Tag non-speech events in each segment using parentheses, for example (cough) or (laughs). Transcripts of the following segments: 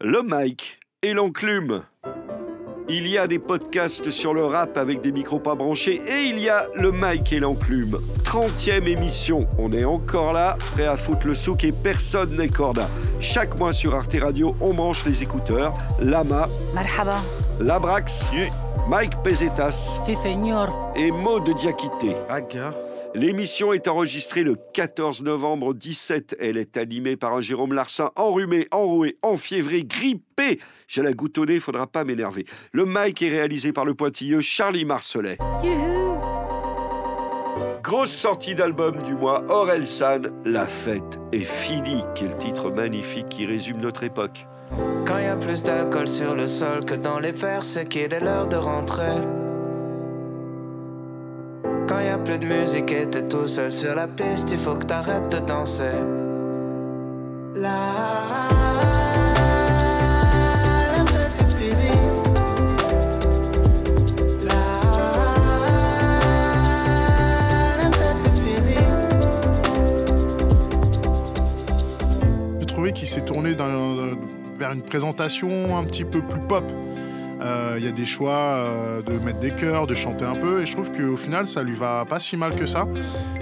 le mic et l'enclume. Il y a des podcasts sur le rap avec des micros pas branchés et il y a le mic et l'enclume. 30e émission, on est encore là, prêt à foutre le souk et personne n'est corda. Chaque mois sur Arte Radio, on branche les écouteurs. Lama, Marhaba. Labrax, Mike Pesetas señor. et Maud Diakité. Aga. L'émission est enregistrée le 14 novembre 17. Elle est animée par un Jérôme Larsin enrhumé, enroué, enfiévré, grippé. J'ai la nez, faudra pas m'énerver. Le mic est réalisé par le pointilleux Charlie Marcelet. Grosse sortie d'album du mois, Aurel San, La fête est finie. Quel titre magnifique qui résume notre époque. Quand y a plus d'alcool sur le sol que dans les verres, c'est qu'il est l'heure de rentrer. Quand y a plus de musique et t'es tout seul sur la piste, il faut que t'arrêtes de danser. La, qu'il s'est tourné d'un- vers une présentation un petit peu plus pop. Euh, Il y a des choix euh, de mettre des chœurs, de chanter un peu, et je trouve qu'au final, ça lui va pas si mal que ça.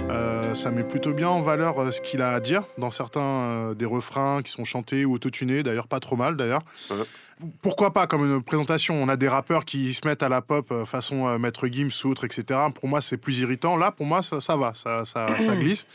Euh, ça met plutôt bien en valeur ce qu'il a à dire dans certains des refrains qui sont chantés ou autotunés, d'ailleurs pas trop mal d'ailleurs. Ouais. Pourquoi pas comme une présentation? On a des rappeurs qui se mettent à la pop euh, façon euh, Maître Gims, Soutre, etc. Pour moi, c'est plus irritant. Là, pour moi, ça, ça va, ça, ça, ça (clears throat) glisse.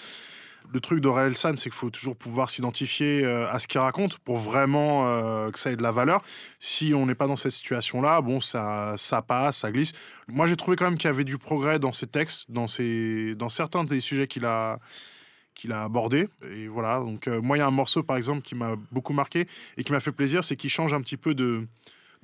Le truc d'Aurel San, c'est qu'il faut toujours pouvoir s'identifier euh, à ce qu'il raconte pour vraiment euh, que ça ait de la valeur. Si on n'est pas dans cette situation-là, bon, ça, ça passe, ça glisse. Moi, j'ai trouvé quand même qu'il y avait du progrès dans ses textes, dans, ses, dans certains des sujets qu'il a qu'il a abordés. Et voilà, donc euh, moi, il y a un morceau, par exemple, qui m'a beaucoup marqué et qui m'a fait plaisir, c'est qu'il change un petit peu de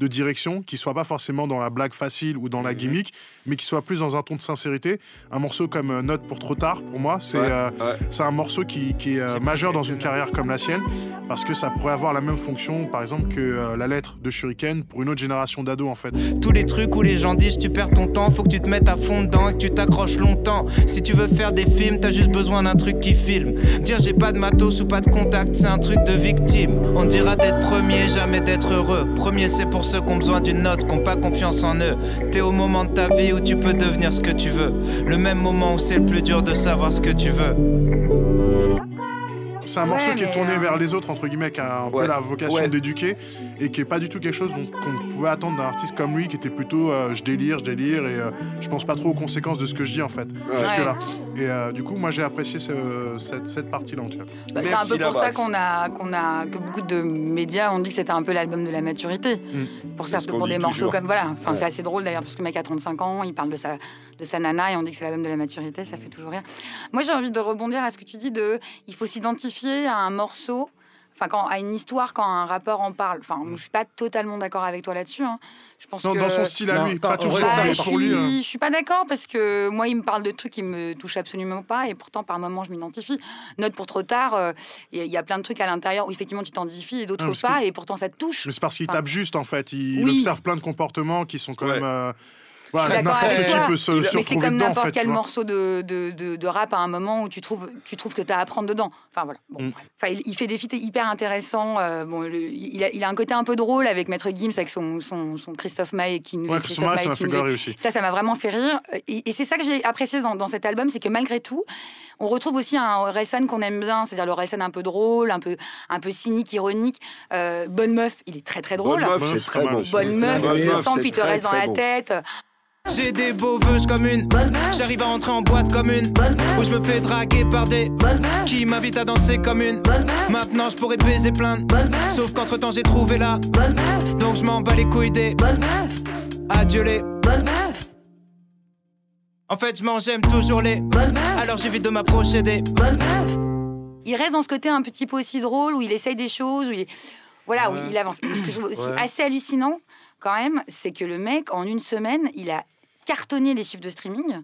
de direction, qui soit pas forcément dans la blague facile ou dans la gimmick, mais qui soit plus dans un ton de sincérité. Un morceau comme euh, Note pour trop tard, pour moi, c'est Ouais, euh, ouais. un morceau qui, qui est euh, majeur dans une carrière comme la sienne, parce que ça pourrait avoir la même fonction, par exemple, que euh, la lettre de Shuriken pour une autre génération d'ados, en fait. Tous les trucs où les gens disent tu perds ton temps, faut que tu te mettes à fond dedans et que tu t'accroches longtemps. Si tu veux faire des films, t'as juste besoin d'un truc qui filme. Dire j'ai pas de matos ou pas de contact, c'est un truc de victime. On dira d'être premier, jamais d'être heureux. Premier, c'est pour ceux qui ont besoin d'une note, qui ont pas confiance en eux. T'es au moment de ta vie où tu peux devenir ce que tu veux. Le même moment où c'est le plus dur de savoir ce que tu veux. C'est un Ouais, morceau qui est tourné euh, vers les autres, entre guillemets, qui a un Ouais, peu la vocation ouais. d'éduquer, et qui est pas du tout quelque chose dont- qu'on pouvait attendre d'un artiste comme lui, qui était plutôt euh, je délire, je délire, et euh, je pense pas trop aux conséquences de ce que je dis, en fait, jusque-là. Et euh, du coup, moi, j'ai apprécié ce- cette, cette partie-là, en tout cas. Bah, c'est un peu pour ça qu'on a, qu'on a, que beaucoup de médias ont dit que c'était un peu l'album de la maturité. Pour, C'est ça, pour des morceaux toujours. comme. Voilà, enfin, Ouais. c'est assez drôle d'ailleurs, parce que le mec a 35 ans, il parle de sa, de sa nana et on dit que c'est l'album de la maturité, ça fait toujours rire. Moi, j'ai envie de rebondir à ce que tu dis de. Il faut s'identifier à un morceau. Enfin, quand, à une histoire, quand un rappeur en parle. Enfin, je suis pas totalement d'accord avec toi là-dessus. hein. Je pense Dans, que... dans son style à Non, lui, pas toujours, Bah, mais je, pour lui. euh, suis, je suis pas d'accord parce que moi, il me parle de trucs qui me touchent absolument pas et pourtant, par moments, je m'identifie. Note pour trop tard, euh, il y, a- il y a plein de trucs à l'intérieur où effectivement tu t'identifies et d'autres Ah, pas que- et pourtant ça te touche. Mais c'est parce qu'il Enfin, tape juste en fait. Il, Oui. observe plein de comportements qui sont quand Ouais. même. euh, Je suis voilà, d'accord n'importe qui toi. peut se, a- se Mais c'est comme en n'importe fait. quel morceau de, de, de- de rap à un moment où tu trouves, tu trouves que tu as à apprendre dedans. Enfin voilà. Bon, Mm. Enfin, il, il fait des feats hyper intéressants. euh, bon, le- il, a, il a un côté un peu drôle avec Maître Gims, avec son, son, son Christophe Maé qui nous Ouais, Christophe Christophe Maé, ça m'a qui fait garer aussi. Ça, ça m'a vraiment fait rire. Et, et c'est ça que j'ai apprécié dans, dans cet album, c'est que malgré tout, on retrouve aussi un Orelsan qu'on aime bien, c'est-à-dire l'Orelsan un peu drôle, un peu, un peu cynique, ironique. Euh, Bonne meuf, il est très très drôle. Bonne meuf, c'est très bon. Bonne meuf, le sang puis te reste dans la tête. J'ai des beaux vœux comme une. J'arrive à entrer en boîte comme une. Où je me fais draguer par des. Qui m'invitent à danser comme une. Maintenant je pourrais baiser plein. de- Sauf qu'entre temps j'ai trouvé la. Donc je m'en bats les couilles des. Adieu les. En fait, je m'en j'aime toujours les. Alors j'évite de m'approcher des. Il reste dans ce côté un petit peu aussi drôle où il essaye des choses, où il, voilà, où il avance. Que je trouve aussi Ouais. assez hallucinant, quand même, c'est que le mec, en une semaine, il a cartonné les chiffres de streaming.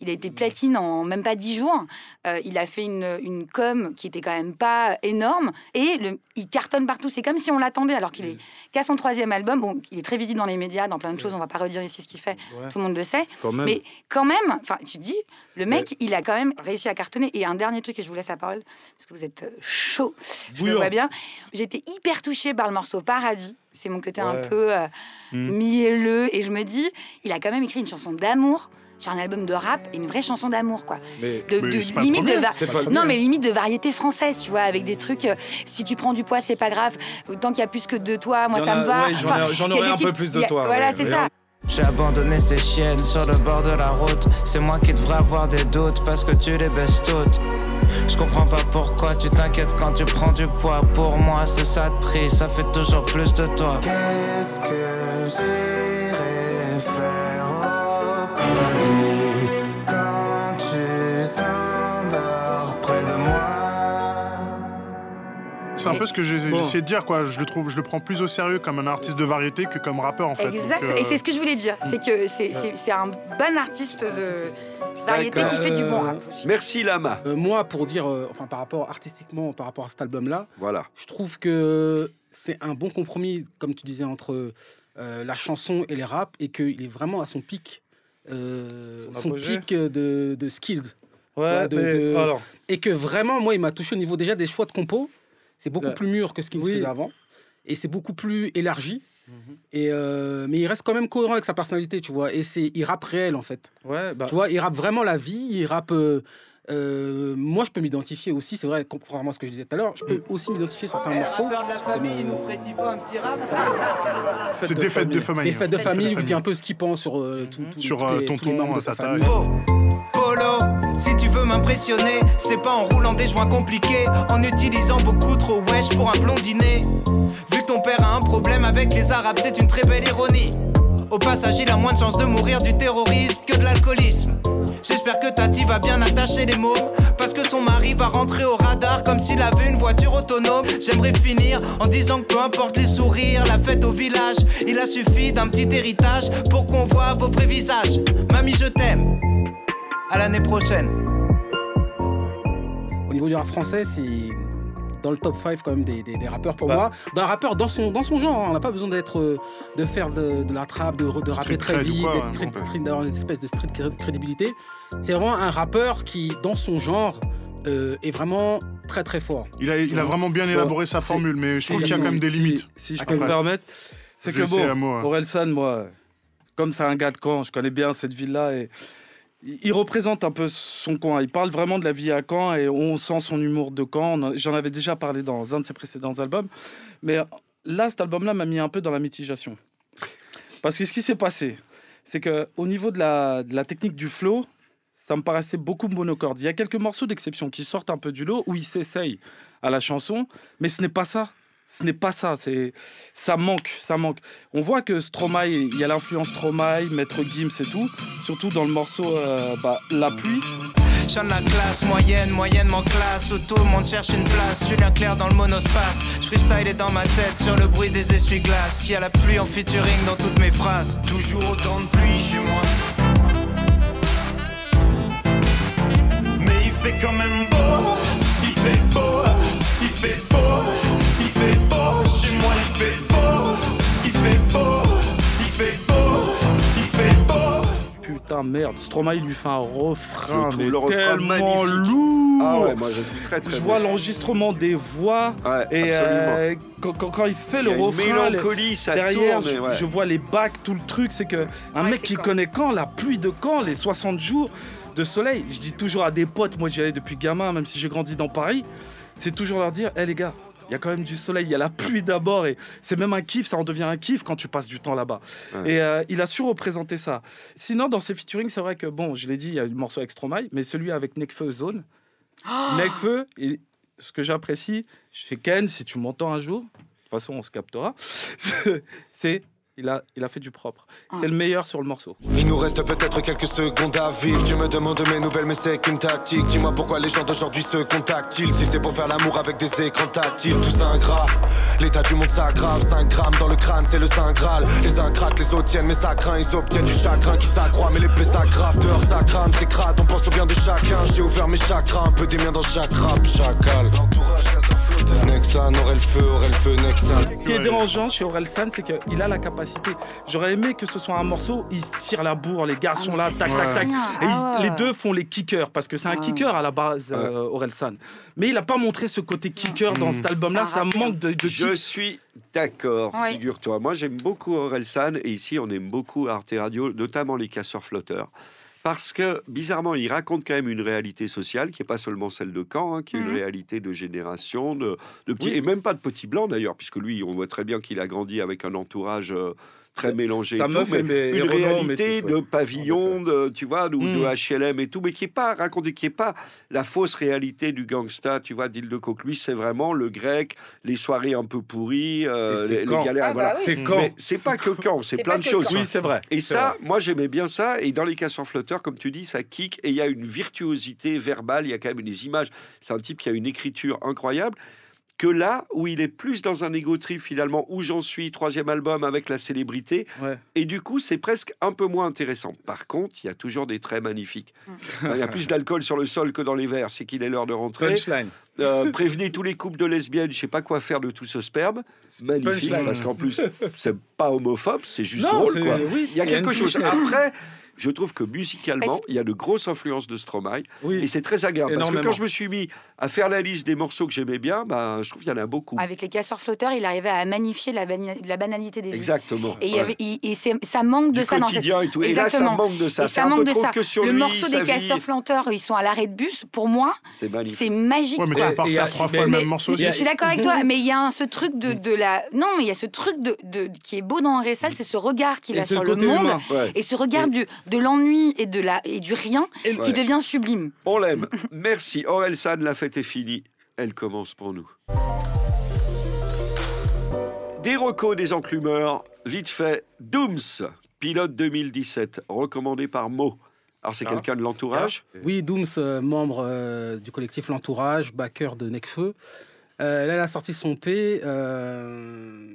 Il a été platine en même pas dix jours. Euh, il a fait une, une com qui était quand même pas énorme. Et le- il cartonne partout. C'est comme si on l'attendait, alors qu'il est qu'à son troisième album. Bon, il est très visible dans les médias, dans plein de choses. On va pas redire ici ce qu'il fait. Ouais, Tout le monde le sait. quand. Mais quand même, enfin, tu te dis, le mec, il a quand même réussi à cartonner. Et un dernier truc, et je vous laisse la parole, parce que vous êtes euh, chaud, je le vois bien. J'étais hyper touchée par le morceau Paradis. C'est mon côté un peu euh, Mm. mielleux. Et je me dis, il a quand même écrit une chanson d'amour sur un album de rap et une vraie chanson d'amour, quoi. Mais De, de- limite de premier. va- c'est pas le non, mais limite de variété française, tu vois, avec des trucs. euh, si tu prends du poids, c'est pas grave. Tant qu'il y a plus que de toi, moi ça me va. ouais, j'en Enfin, aurais un peu plus de a- toi, Voilà, ouais. c'est ça. J'ai abandonné ces chiennes sur le bord de la route. C'est moi qui devrais avoir des doutes parce que tu les baisses toutes. Je comprends pas pourquoi tu t'inquiètes quand tu prends du poids. Pour moi, c'est ça de prix, ça fait toujours plus de toi. Qu'est-ce que j'irai faire au paradis quand tu t'endors près de moi? C'est un peu ce que j'ai Bon. essayé de dire, quoi. Je le trouve, je le prends plus au sérieux comme un artiste de variété que comme rappeur, en fait. Exact. Donc, euh, Et c'est ce que je voulais dire. C'est que c'est un bon artiste de variété qui D'accord. fait du bon Euh, rap. aussi. Merci Lama. Euh, moi, pour dire, euh, enfin, par rapport artistiquement, par rapport à cet album-là, Voilà. je trouve que c'est un bon compromis, comme tu disais, entre euh, la chanson et les raps, et qu'il est vraiment à son pic, euh, Son pic de, de skills. Ouais, Ouais, de- mais de- alors, Et que vraiment, moi, il m'a touché au niveau déjà des choix de compos. C'est beaucoup Ouais. plus mûr que ce qu'il Oui. faisait avant. Et c'est beaucoup plus élargi. Et euh, mais il reste quand même cohérent avec sa personnalité, tu vois. Et c'est, il rappe réel, en fait. ouais, bah, Tu vois, il rappe vraiment la vie, il rappe. euh, euh, moi, je peux m'identifier aussi, c'est vrai, contrairement à ce que je disais tout à l'heure, je peux aussi m'identifier sur certains morceaux. de la famille, Comme, nous ferait-il pas un petit rap C'est des fêtes de famille. Les fêtes de hein. famille, Fêtes il dit un peu ce qu'il pense sur, euh, tout, tout- Sur, tous les- tous les tonton, membres de sa tata, famille. Polo, si tu veux m'impressionner, c'est pas en roulant des joints compliqués, en utilisant beaucoup trop wesh pour un blondinet. Vu que ton père a un problème avec les arabes, c'est une très belle ironie. Au passage, il a moins de chances de mourir du terrorisme que de l'alcoolisme. J'espère que Tati va bien attacher les mômes, parce que son mari va rentrer au radar comme s'il avait une voiture autonome. J'aimerais finir en disant que peu importe les sourires, la fête au village, il a suffi d'un petit héritage pour qu'on voit vos vrais visages. Mamie, je t'aime. À l'année prochaine. Au niveau du rap français, c'est dans le top 5 quand même des, des- des rappeurs pour Bah. moi. D'un rappeur dans son, dans son genre, hein. on n'a pas besoin d'être euh, de faire de, de la trappe, de, de rapper très vite, street- d'avoir une espèce de street cré- crédibilité. C'est vraiment un rappeur qui, dans son genre, euh, est vraiment très très fort. Il a, il a vraiment bien élaboré sa formule, mais je trouve qu'il y a quand même des limites. Si, je peux me permettre, c'est que bon, hein. Orelsan, moi, comme c'est un gars de Caen, je connais bien cette ville-là et il représente un peu son coin. Il parle vraiment de la vie à Caen et on sent son humour de Caen. J'en avais déjà parlé dans un de ses précédents albums. Mais là, cet album-là m'a mis un peu dans la mitigation. Parce que ce qui s'est passé, c'est que au niveau de la, de la technique du flow, ça me paraissait beaucoup monocorde. Il y a quelques morceaux d'exception qui sortent un peu du lot où il s'essaye à la chanson, mais ce n'est pas ça. Ce n'est pas ça. C'est ça manque, ça manque. On voit que Stromae, il y a l'influence Stromae, Maître Gims et tout, surtout dans le morceau euh, bah, La pluie. Je la classe moyenne, moyennement classe Où tout le monde cherche une place Julien Clerc dans le monospace Je freestyle est dans ma tête sur le bruit des essuie-glaces Y a la pluie en featuring dans toutes mes phrases Toujours autant de pluie chez moi. Mais il fait quand même beau, il fait beau, il fait beau. Chez moi il fait beau, il fait beau, il fait beau, il fait beau. Putain, merde. Stromae lui fait un refrain, mais le refrain tellement magnifique. lourd. Ah ouais, moi je trouve très très Je vois l'enregistrement des voix Ouais, et absolument. euh, quand, quand- quand il fait Il le y a une refrain, le- mélancolie, ça derrière, tourne. je, et ouais. je vois les bacs, tout le truc, c'est que un Ouais, mec qui quand connaît quand la pluie de quand, les 60 jours de soleil. Je dis toujours à des potes, moi j'y allais depuis gamin, même si j'ai grandi dans Paris, c'est toujours leur dire, hé les gars. Il y a quand même du soleil, il y a la pluie d'abord et c'est même un kiff, ça en devient un kiff quand tu passes du temps là-bas. Ouais. Et euh, il a su représenter ça. Sinon, dans ses featuring, c'est vrai que, bon, je l'ai dit, il y a le morceau avec Stromae, mais celui avec Nekfeu Zone. Nekfeu, et ce que j'apprécie chez Ken, si tu m'entends un jour, de toute façon, on se captera, (laughs) c'est il a, il a fait du propre. Ah. C'est le meilleur sur le morceau. Il nous reste peut-être quelques secondes à vivre. Tu me demandes mes nouvelles, mais c'est qu'une tactique. Dis-moi pourquoi les gens d'aujourd'hui se contactent-ils? Si c'est pour faire l'amour avec des écrans tactiles, tout ça ingrat. L'état du monde s'aggrave, 5 grammes dans le crâne, c'est le Saint Graal. Les uns craquent, les autres tiennent, mais ça craint. Ils obtiennent du chagrin qui s'accroît, mais les plaies s'aggravent. Dehors ça crame, c'est crade, on pense au bien de chacun. J'ai ouvert mes chakras, un peu des miens dans chaque rap, chacal. Nexan, aurait le feu, aurait le feu, Nexan. Ce qui est dérangeant chez Orelsan, c'est qu'il a la capacité. J'aurais aimé que ce soit un morceau, il se tire la bourre, les gars Ah, sont mais là, tac, tac, tac. Et ils- Ah les deux font les kickers, parce que c'est un Ah. kicker à la base, euh, Orelsan. Mais il n'a pas montré ce côté kicker dans cet album-là, ça manque de, de Je kick. suis d'accord, Ouais. figure-toi. Moi, j'aime beaucoup Orelsan et ici, on aime beaucoup Arte Radio, notamment les casseurs flotteurs. Parce que, bizarrement, il raconte quand même une réalité sociale qui n'est pas seulement celle de Caen, hein, qui est une Mhm. réalité de génération, de, de petits, Oui. et même pas de petits blancs d'ailleurs, puisque lui, on voit très bien qu'il a grandi avec un entourage euh, très mélangé. Et tout, meuf mais une Renault, réalité de pavillon, de, tu vois, ou de HLM et tout, mais qui n'est pas raconté, qui n'est pas la fausse réalité du gangsta, tu vois, d'Île de Coq. Lui, c'est vraiment le grec, les soirées un peu pourries, euh, les, galères, Ah bah voilà. oui. C'est quand Mais c'est pas que quand, c'est plein de choses. Oui, c'est vrai. Et ça, vrai. moi j'aimais bien ça. Et dans les casseurs flotteurs, comme tu dis, ça kick et il y a une virtuosité verbale. Il y a quand même des images. C'est un type qui a une écriture incroyable. Que là où il est plus dans un ego trip finalement, où j'en suis, troisième album avec la célébrité, Ouais. et du coup c'est presque un peu moins intéressant. Par contre, il y a toujours des traits magnifiques. Il y a plus d'alcool sur le sol que dans les verres, c'est qu'il est l'heure de rentrer. Punchline. Euh, prévenez tous les couples de lesbiennes, je sais pas quoi faire de tout ce sperme. Magnifique, Punchline. parce qu'en plus, c'est pas homophobe, c'est juste Non, drôle. Quoi. oui, Il y a quelque chose. Après, je trouve que musicalement, il y a de grosses influences de Stromae. Et Oui. c'est très agréable. Parce que quand je me suis mis à faire la liste des morceaux que j'aimais bien, bah, je trouve qu'il y en a beaucoup. Avec les casseurs flotteurs, il arrivait à magnifier la, bana- la banalité des. Exactement. Et, il y Ouais. avait, et ça manque de du ça dans cette... quotidien et tout. Et là, ça Exactement. manque de ça. Et ça un peu manque de trop ça. que sur Le lui, morceau des vie. casseurs flotteurs, ils sont à l'arrêt de bus. Pour moi, C'est magique. Ouais, mais tu peux pas Et refaire trois fois le même morceau Je suis d'accord avec toi, mais il y a ce truc de, la. Non, mais il y a ce truc qui est beau dans Ressal, c'est ce regard qu'il Et a sur le monde. Et ce regard du, de l'ennui et, de la, et du rien Et qui devient sublime. On l'aime. (laughs) Merci. Aurel San, la fête est finie. Elle commence pour nous. Des recos des enclumeurs. Vite fait. Dooms, pilote 2017, recommandé par Mo. Alors, c'est Ah. quelqu'un de l'entourage Oui, Dooms, euh, membre euh, du collectif L'Entourage, backer de Necfeu. Euh, là, elle a sorti son P. euh,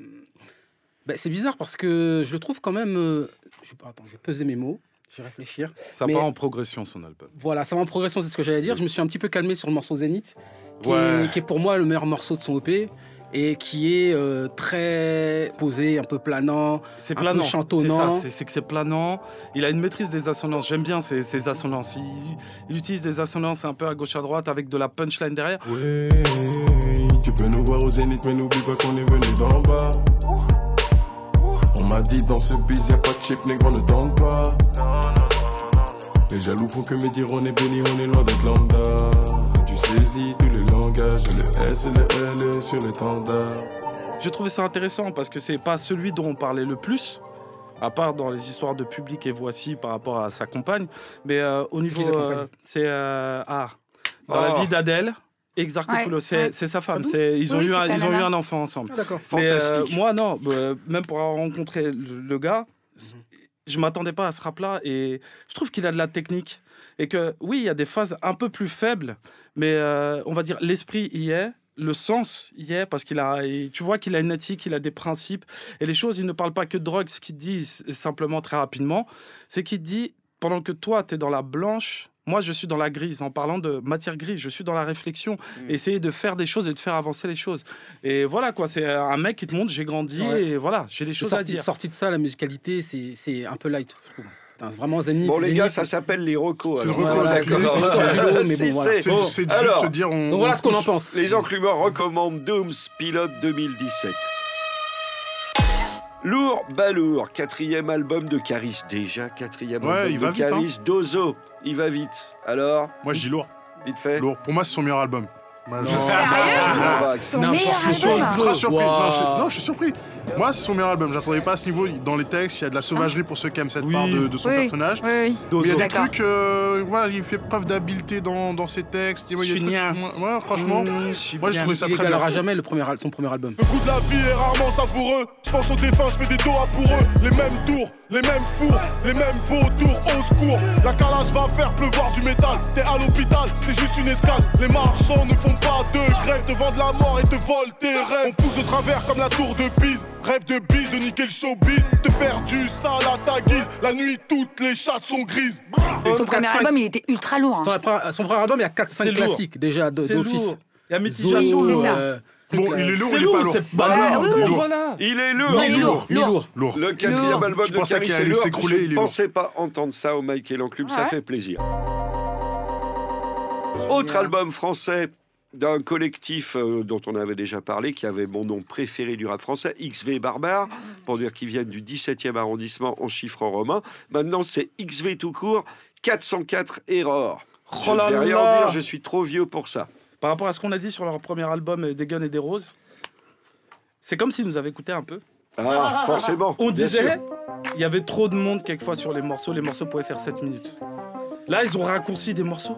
ben, c'est bizarre parce que je le trouve quand même. euh, je, attends, je vais peser mes mots, je vais réfléchir. Ça Mais- part en progression, son album. Voilà, ça va en progression, c'est ce que j'allais dire. Je me suis un petit peu calmé sur le morceau Zénith, qui, Ouais. est, qui est pour moi le meilleur morceau de son EP et qui est euh, très posé, un peu planant. C'est Un peu planant. C'est chantonnant. ça, c'est- c'est que c'est planant. Il a une maîtrise des assonances. J'aime bien ces, ces assonances. Il, il utilise des assonances un peu à gauche à droite avec de la punchline derrière. Ouais, tu peux nous voir au zénith, mais n'oublie pas qu'on est venu d'en bas. On m'a dit dans ce biz, y'a pas de chip, négro, ne tente pas. Les jaloux font que me dire on est béni, on est loin d'être lambda. Tu saisis tous les langages, le S et le L sur l'étendard. J'ai trouvé ça intéressant parce que c'est pas celui dont on parlait le plus, à part dans les histoires de public et voici par rapport à sa compagne. Mais euh, au niveau. euh, C'est. euh, ah, dans la Oh. vie d'Adèle. Exarchopoulos, Ouais, c'est ouais. sa femme. Ils ont, Oui, eu, un, ils ont eu un enfant ensemble. Ah, d'accord. Mais, euh, Fantastique. moi, non. bah, même pour avoir rencontré le, le gars, je m'attendais pas à ce rap-là. Et je trouve qu'il a de la technique. Et que, oui, il y a des phases un peu plus faibles. Mais euh, on va dire, l'esprit y est. Le sens y est parce qu'il a, il- tu vois qu'il a une éthique, il a des principes et les choses. Il ne parle pas que de drogue. Ce qu'il dit simplement très rapidement, c'est qu'il dit pendant que toi tu es dans la blanche, moi je suis dans la grise. En parlant de matière grise, je suis dans la réflexion, essayer de faire des choses et de faire avancer les choses. Et voilà quoi, c'est un mec qui te montre j'ai grandi Ouais. et voilà, j'ai des choses à Sorti, dire. sorti de ça, la musicalité, c'est c'est un peu light, je trouve. Putain, Vraiment Zénith. Bon, les gars, ça s'appelle les recos. C'est le alors. reco, Voilà, (laughs) c'est- bon, C'est- juste dire. On, Donc voilà on ce qu'on en pense. Les enclumeurs recommandent Dooms Pilote 2017. Lourd, balourd, quatrième album de Caris. Déjà, quatrième Ouais, album il de va vite, hein. Dozo, il va vite. Alors, Moi, je dis lourd. vite fait. Lourd. Pour moi, c'est son meilleur album. Non, je suis surpris. Wow. Non, je, non, je suis surpris. Moi, c'est son meilleur album. J'attendais pas à ce niveau. Dans les textes, il y a de la sauvagerie pour ceux qui aiment cette Oui. part de, de son Oui, personnage. Oui, il y a des trucs, euh, voilà, il fait preuve d'habileté dans, dans ses textes. Il y a des Je suis trucs- nien. Ouais, franchement, moi j'ai trouvé ça Il très bien. jamais le premier, son premier album. Le goût de la vie est rarement savoureux. Je pense aux défunts, je fais des doigts pour eux. Les mêmes tours, les mêmes fours, les mêmes vautours. Au secours, la calage va faire pleuvoir du métal. T'es à l'hôpital, c'est juste une escale. Les marchands ne font pas de grève, te vendent la mort et te volent tes rêves. On pousse de travers comme la tour de Pise. Rêve de bise, de niquer le showbiz. Te faire du sale à ta guise. La nuit, toutes les chattes sont grises. Son premier album, il était ultra lourd. hein. Son, après- son premier album, il y a 4-5 C'est lourd. classiques déjà de- d'office. lourd. Il y a mitigation. Ça. euh, Bon, il euh, est lourd, C'est il est pas lourd, lourd. c'est pas lourd. oui, oui, oui. Voilà. Il est lourd. Non, il est lourd. Il est lourd. Lourd. Le quatrième Lourd. album Je de pensais qu'il c'est allait lourd. s'écrouler, Je il est ne lourd. pensais pas entendre ça au Mike et l'Enclume, ça fait plaisir. Autre album français d'un collectif euh, dont on avait déjà parlé, qui avait mon nom préféré du rap français, XV Barbare, pour dire qu'ils viennent du 17e arrondissement en chiffres romains. Maintenant, c'est XV tout court, 404 Error. Je Oh ne là vais rien dire, je suis trop vieux pour ça. Par rapport à ce qu'on a dit sur leur premier album euh, Des Guns et des Roses, c'est comme s'ils nous avaient écouté un peu. Ah, forcément. On disait, il y avait trop de monde quelquefois sur les morceaux. Les morceaux pouvaient faire 7 minutes. Là, ils ont raccourci des morceaux.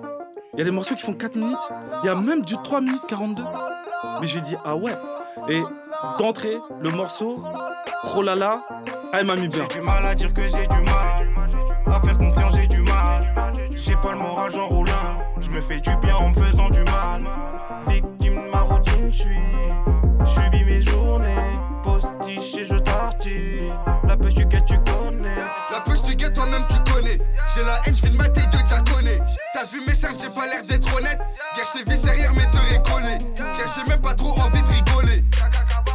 Il y a des morceaux qui font 4 minutes. Il y a même du 3 minutes 42. Mais je lui ai dit, ah ouais. Et d'entrée, le morceau, oh là là, ah, il m'a mis bien. J'ai du mal à dire que j'ai du mal. À faire confiance, j'ai du mal. J'ai pas le moral, j'en roule un. Je me fais du bien en me faisant du mal. Victime de ma routine, je suis. Je mes journées. Postiche et je tartine. La pêche du quai, tu connais. La puce du gars, toi-même tu connais. J'ai la haine, je de mater de diaconer. T'as vu mes cernes, j'ai pas l'air d'être honnête. Guerre, je vis derrière, mais te récoller. Guerre, j'ai même pas trop envie de rigoler.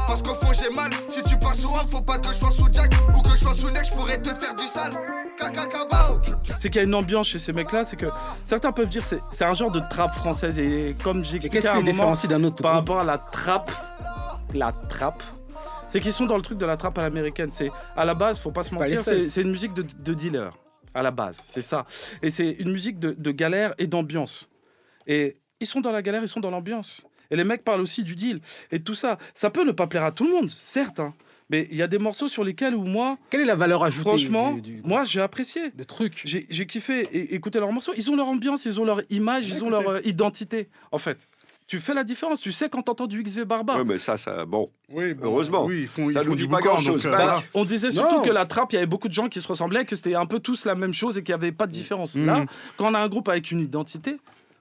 Parce qu'au fond, j'ai mal. Si tu passes sous homme, faut pas que je sois sous Jack ou que je sois sous Neck, je pourrais te faire du sale. C'est qu'il y a une ambiance chez ces mecs-là, c'est que certains peuvent dire c'est c'est un genre de trappe française et comme j'expliquais qu'est-ce à qui un moment différencie d'un autre par rapport à la trappe, la trappe, c'est qu'ils sont dans le truc de la trappe à l'américaine. C'est à la base, faut pas se mentir, c'est une musique de, de dealer à la base, c'est ça. Et c'est une musique de, de galère et d'ambiance. Et ils sont dans la galère, ils sont dans l'ambiance. Et les mecs parlent aussi du deal et tout ça. Ça peut ne pas plaire à tout le monde, certes. hein. Mais il y a des morceaux sur lesquels où moi, Quelle est la valeur ajoutée franchement, du, du- moi j'ai apprécié. le truc J'ai kiffé écouter leurs morceaux. Ils ont leur ambiance, ils ont leur image, ils ont leur euh, identité, en fait. Tu fais la différence. Tu sais quand t'entends du XV Barba. Ouais, mais ça, ça, bon. Oui, bon, Heureusement. Oui, ils font, Ça ils font du pas grand-chose. euh, Bah, voilà. On disait surtout Non. que la trappe, il y avait beaucoup de gens qui se ressemblaient, que c'était un peu tous la même chose et qu'il n'y avait pas de différence. Là, Mhm. quand on a un groupe avec une identité,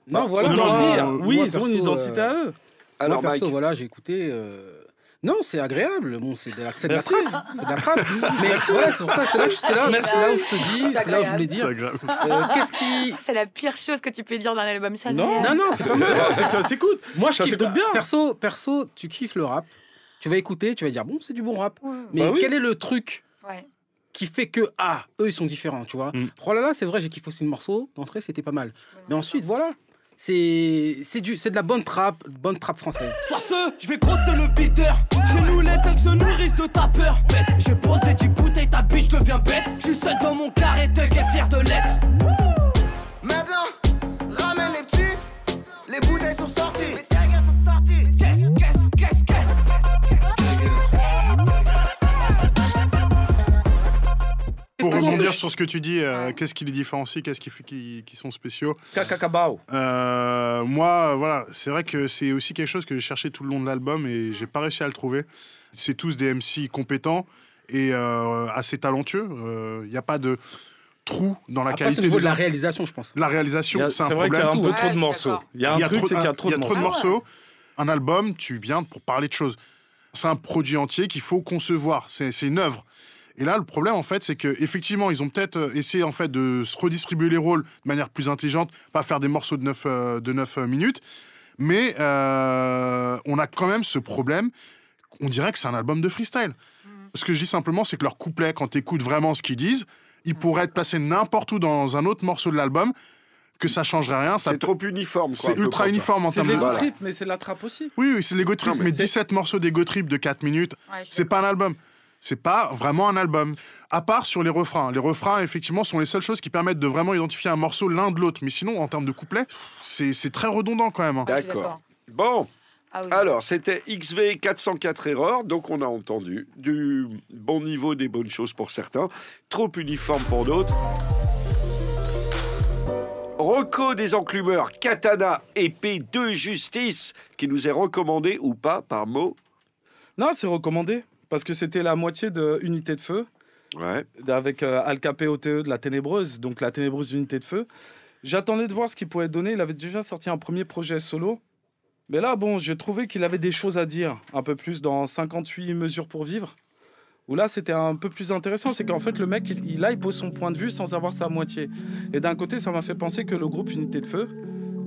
Non, bah, voilà. autant non, le dire. euh, oui, moi, ils ont une identité euh, à eux. Alors, Moi, perso, Mike, voilà, j'ai écouté. euh, Non, c'est agréable. Bon, c'est de la, c'est de la trappe. C'est de la. (laughs) Mais voilà, c'est pour ça, c'est là, c'est là, c'est là où je te dis, C'est c'est là où je voulais C'est dire. euh, Qu'est-ce qui. C'est la pire chose que tu peux dire d'un album. Ça Non. Non, non, c'est pas mal. C'est que ça s'écoute. Moi, je Ça kiffe bien. Perso, perso, tu kiffes le rap. Tu vas écouter, tu vas dire, bon, c'est du bon rap. Mais Bah oui. quel est le truc Ouais. qui fait que, ah, eux, ils sont différents, tu vois? Mm. Oh là là, c'est vrai, j'ai kiffé aussi le morceau. D'entrée, c'était pas mal. Mais ensuite, voilà. C'est c'est du- c'est de la bonne trappe, bonne trappe française. Sur ce, je vais grosser le beater. Chez nous, les textes se nourrissent de ta peur. Bête, j'ai posé 10 bouteilles, ta bitch devient bête. Je suis seul dans mon carré, t'es fier de l'être. Maintenant, Pour rebondir sur ce que tu dis, euh, qu'est-ce qui les différencie, qu'est-ce qui, fait- qui, qui sont spéciaux? Kakakabao. Euh, Moi, voilà, c'est vrai que c'est aussi quelque chose que j'ai cherché tout le long de l'album et j'ai pas réussi à le trouver. C'est tous des MC compétents et euh, assez talentueux. Il n'y a pas de trou dans la Après, c'est au qualité niveau des de la réalisation, je pense. La réalisation, a- c'est un C'est vrai qu'il y problème. a un peu trop de morceaux. Il y a un Il y a truc, c'est qu'il y a trop il y de a trop de morceaux. morceaux. Un album, tu viens pour parler de choses. C'est un produit entier qu'il faut concevoir. C'est une œuvre. Et là, le problème, en fait, c'est que effectivement, ils ont peut-être euh, essayé en fait de se redistribuer les rôles de manière plus intelligente, pas faire des morceaux de 9, euh, de 9 minutes. Mais euh, on a quand même ce problème. On dirait que c'est un album de freestyle. Ce que je dis simplement, c'est que leur couplet, quand tu écoutes vraiment ce qu'ils disent, ils pourraient être placés n'importe où dans un autre morceau de l'album, que ça changerait rien. C'est trop uniforme. c'est ultra uniforme en C'est termes de de. l'ego Voilà. trip, mais c'est la trappe aussi. Oui, oui, c'est l'ego trip, Non, mais mais, c'est- 17 morceaux d'ego trip de 4 minutes, Ouais, c'est pas un album. C'est pas vraiment un album. À part sur les refrains. Les refrains, effectivement, sont les seules choses qui permettent de vraiment identifier un morceau l'un de l'autre. Mais sinon, en termes de couplet, c'est c'est très redondant quand même. hein. d'accord. Bon, Ah oui. alors c'était XV 404 erreurs, donc on a entendu du bon niveau, des bonnes choses pour certains, trop uniforme pour d'autres. Rocco des enclumeurs, katana, épée de justice, qui nous est recommandé ou pas par mot. Non, c'est recommandé. Parce que c'était la moitié de Unité de Feu. Ouais. avec euh, Al Cape OTE de la Ténébreuse, donc la Ténébreuse Unité de Feu. J'attendais de voir ce qu'il pouvait donner. Il avait déjà sorti un premier projet solo. Mais là, bon, j'ai trouvé qu'il avait des choses à dire, un peu plus dans 58 mesures pour vivre. Où là, c'était un peu plus intéressant. C'est qu'en fait, le mec, il, il, là, il pose son point de vue sans avoir sa moitié. Et d'un côté, ça m'a fait penser que le groupe Unité de Feu,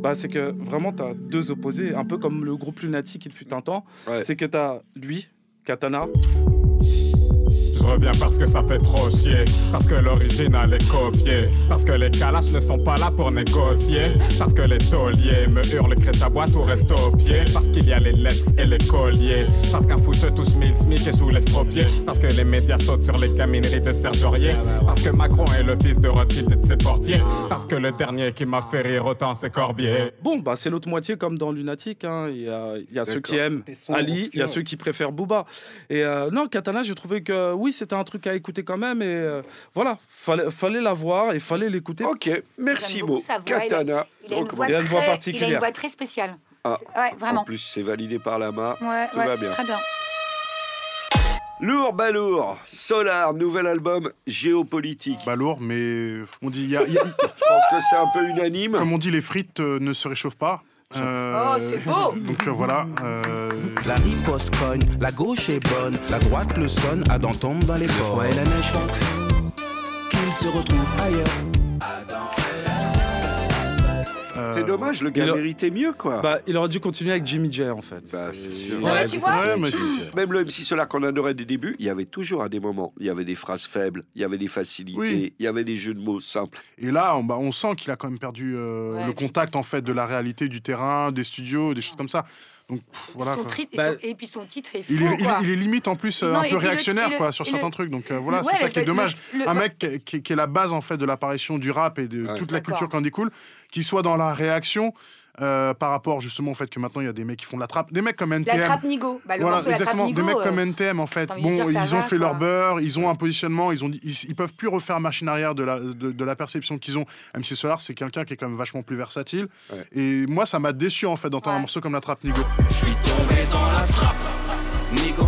bah, c'est que vraiment, tu as deux opposés, un peu comme le groupe Lunatic, il fut un temps. Ouais. C'est que tu as lui, Katana, Je reviens parce que ça fait trop chier. Parce que l'original est copié. Parce que les calaches ne sont pas là pour négocier. Parce que les tauliers me hurlent crée ta boîte ou reste au pied. Parce qu'il y a les lettres et les colliers. Parce qu'un fou se touche mille smic et joue l'estropié. Parce que les médias sautent sur les camineries de Serge Aurier. Parce que Macron est le fils de Rothschild et de ses portiers. Parce que le dernier qui m'a fait rire autant c'est Corbier. Bon, bah, c'est l'autre moitié comme dans Lunatic. hein. Il y a, il y a ceux qui aiment Ali, il y a ceux qui préfèrent Booba. Et euh, non, Katana, j'ai trouvé que oui, c'était un truc à écouter quand même. Et euh, voilà, fallait, fallait la voir et fallait l'écouter. Ok, merci beaucoup voix, il a- Katana. Il a une voix, Il a une voix très- Il a particulière. une voix très spéciale. Ah. Ouais, En vraiment. plus, c'est validé par Lama. Ouais, tout ouais, va c'est bien. très bien. Lourd Balourd, Solar, nouvel album géopolitique. Bah lourd, mais on dit, y a- il y a- (laughs) Je pense que c'est un peu unanime. comme on dit, les frites euh, ne se réchauffent pas. Euh, Oh, c'est beau (laughs) Donc euh, voilà. euh, La riposte cogne, la gauche est bonne, la droite le sonne, Adam tombe dans les ports. Le et la neige font qu'il se retrouve ailleurs. Euh, C'est dommage, le gars Il a- méritait mieux, quoi. Bah, il aurait dû continuer avec Jimmy J en fait. Bah, c'est sûr. Ouais, tu vois Ouais, mais c'est- Même le MC Solar qu'on adorait des débuts, il y avait toujours à des moments, il y avait des phrases faibles, il y avait des facilités, Oui. il y avait des jeux de mots simples. Et là, on, bah, on sent qu'il a quand même perdu euh, Ouais, le contact en fait de la réalité du terrain, des studios, des choses comme ça. Donc pff, voilà. Son tri- Bah, et puis son titre est fou, Il est, il, quoi. il est limite en plus euh, Non, un peu réactionnaire le- quoi sur certains le- trucs. Donc euh, voilà, Ouais, c'est ça qui est dommage. le- un mec qui, est la base en fait de l'apparition du rap et de Ouais. toute la culture qui en découle, qui soit dans la réaction euh, par rapport justement au fait que maintenant il y a des mecs qui font de la trappe, des mecs comme La NTM. trappe Nigo. Bah, le Voilà, morceau de la trappe exactement. Nigo. Des mecs euh, comme NTM, en fait. Bon, dire, ils ont va, fait quoi. leur beurre, ils ont un positionnement, ils, ont ils, ils peuvent plus refaire machine arrière de la, de, de la perception qu'ils ont. MC Solar, c'est quelqu'un qui est quand même vachement plus versatile. Ouais. Et moi, ça m'a déçu, en fait, d'entendre Ouais. un morceau comme La Trappe Nigo. Je suis tombé dans la trappe, nigo,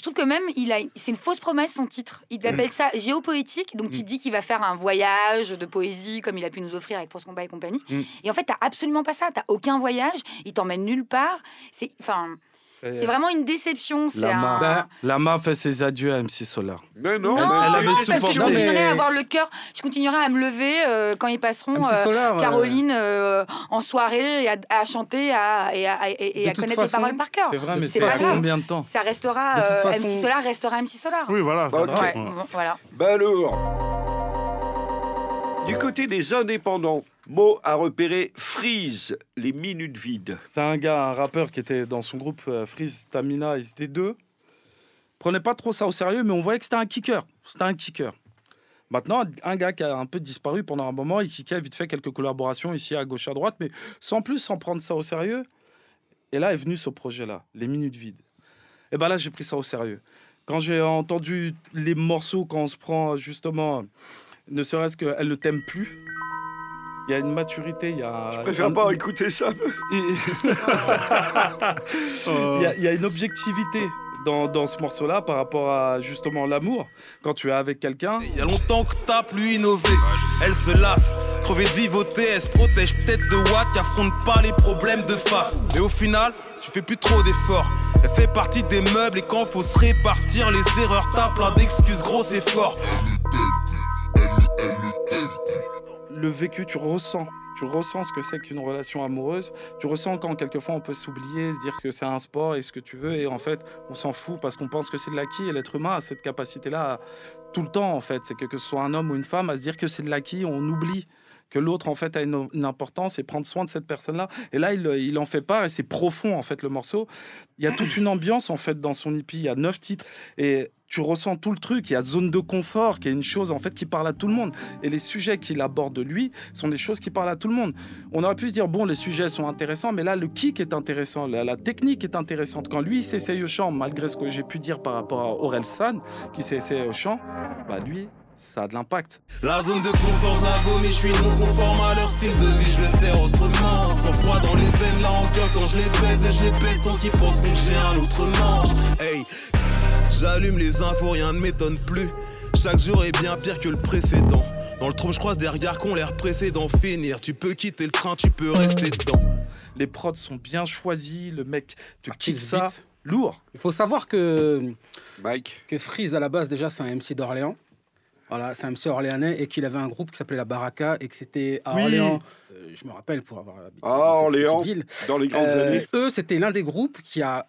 Je trouve que même, il a, c'est une fausse promesse son titre. Il appelle ça géopoétique, donc il dit qu'il va faire un voyage de poésie comme il a pu nous offrir avec Pour Combat et compagnie. Mm. Et en fait, t'as absolument pas ça. T'as aucun voyage. Il t'emmène nulle part. C'est, enfin, c'est vraiment une déception. C'est Lama. un. Bah, Lama fait ses adieux à MC Solar. Mais non, non, mais elle avait que je supporté. continuerai à avoir le cœur. Je continuerai à me lever euh, quand ils passeront. MC euh, Solar, euh, Caroline euh, en soirée et à, à chanter à, et à, et- à connaître façon, les paroles par cœur. C'est vrai, mais C'est pas grave. combien de temps Ça restera. Euh, façon- MC Solar restera MC Solar. Oui, voilà. Ok. voilà. Ouais, Voilà. bon, voilà. Du côté des indépendants, Mo a repéré Freeze, les minutes vides. C'est un gars, un rappeur qui était dans son groupe euh, Freeze Stamina, ils étaient deux. Prenait pas trop ça au sérieux, mais on voyait que c'était un kicker. C'était un kicker. Maintenant, un gars qui a un peu disparu pendant un moment, il kickait vite fait quelques collaborations ici à gauche à droite, mais sans plus, sans prendre ça au sérieux. Et là est venu ce projet-là, les minutes vides. Et ben là, j'ai pris ça au sérieux. Quand j'ai entendu les morceaux, quand on se prend justement, ne serait-ce qu'elle ne t'aime plus, il y a une maturité, il y a. Je préfère un- pas écouter ça. et- (laughs) Il y, a- il y a une objectivité dans, dans ce morceau-là par rapport à justement l'amour. Quand tu es avec quelqu'un, Il y a longtemps que t'as plus innové. Elle se lasse, crevée de vivoter, elle se protège peut-être de Watt qui affronte pas les problèmes de face. Mais au final, tu fais plus trop d'efforts. Elle fait partie des meubles et quand faut se répartir les erreurs, t'as plein d'excuses, gros c'est fort. Le vécu, tu ressens. Tu ressens ce que c'est qu'une relation amoureuse. Tu ressens quand quelquefois on peut s'oublier, se dire que c'est un sport et ce que tu veux. Et en fait, on s'en fout parce qu'on pense que c'est de l'acquis. Et l'être humain a cette capacité-là tout le temps, en fait. C'est que, que ce soit un homme ou une femme, à se dire que c'est de l'acquis, on oublie que l'autre en fait a une, importance et prendre soin de cette personne-là. Et là, il, il en fait part et c'est profond en fait le morceau. Il y a toute une ambiance en fait dans son hippie. Il y a neuf titres et tu ressens tout le truc. Il y a zone de confort, qui est une chose en fait qui parle à tout le monde. Et les sujets qu'il aborde lui sont des choses qui parlent à tout le monde. On aurait pu se dire bon, les sujets sont intéressants, mais là le kick est intéressant, la, la technique est intéressante. Quand lui s'essaye au chant, malgré ce que j'ai pu dire par rapport à Aurel San, qui s'est essayé au chant, bah lui ça a de l'impact. La zone de confort, je la vomis, je suis non conforme à leur style de vie, je vais faire autrement. Sans froid dans les veines, la rancœur quand je les baise et je les baise tant qu'ils pensent que j'ai un autre manche. Hey, j'allume les infos, rien ne m'étonne plus. Chaque jour est bien pire que le précédent. Dans le trou, je croise des regards qui ont l'air pressés d'en finir. Tu peux quitter le train, tu peux rester dedans. Les prods sont bien choisis, le mec te Kill kick ça. beat. Lourd. Il faut savoir que, Mike. que Freeze, à la base, déjà, c'est un MC d'Orléans. Voilà, c'est un MC orléanais et qu'il avait un groupe qui s'appelait la Baraka et que c'était à Oui. Orléans. euh, je me rappelle pour avoir habité Ah, dans cette Orléans, petite ville. dans les grandes Euh, années. Eux, c'était l'un des groupes qui, a,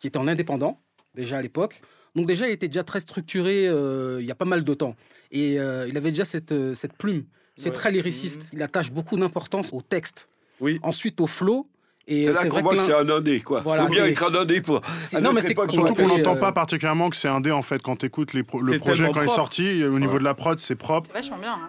qui était en indépendant, déjà à l'époque. Donc déjà, il était déjà très structuré euh, il y a pas mal de temps. Et euh, il avait déjà cette, euh, cette plume. C'est Ouais. très lyriciste. Il attache beaucoup d'importance au texte. Oui. Ensuite au flow. Et C'est là qu'on voit que c'est un indé, quoi. Voilà, Faut bien être un indé pour. non, mais c'est sur Surtout qu'on n'entend pas particulièrement que c'est un dé en fait quand tu écoutes les pro- le projet quand il est sorti au niveau de la prod c'est propre C'est vachement bien. hein.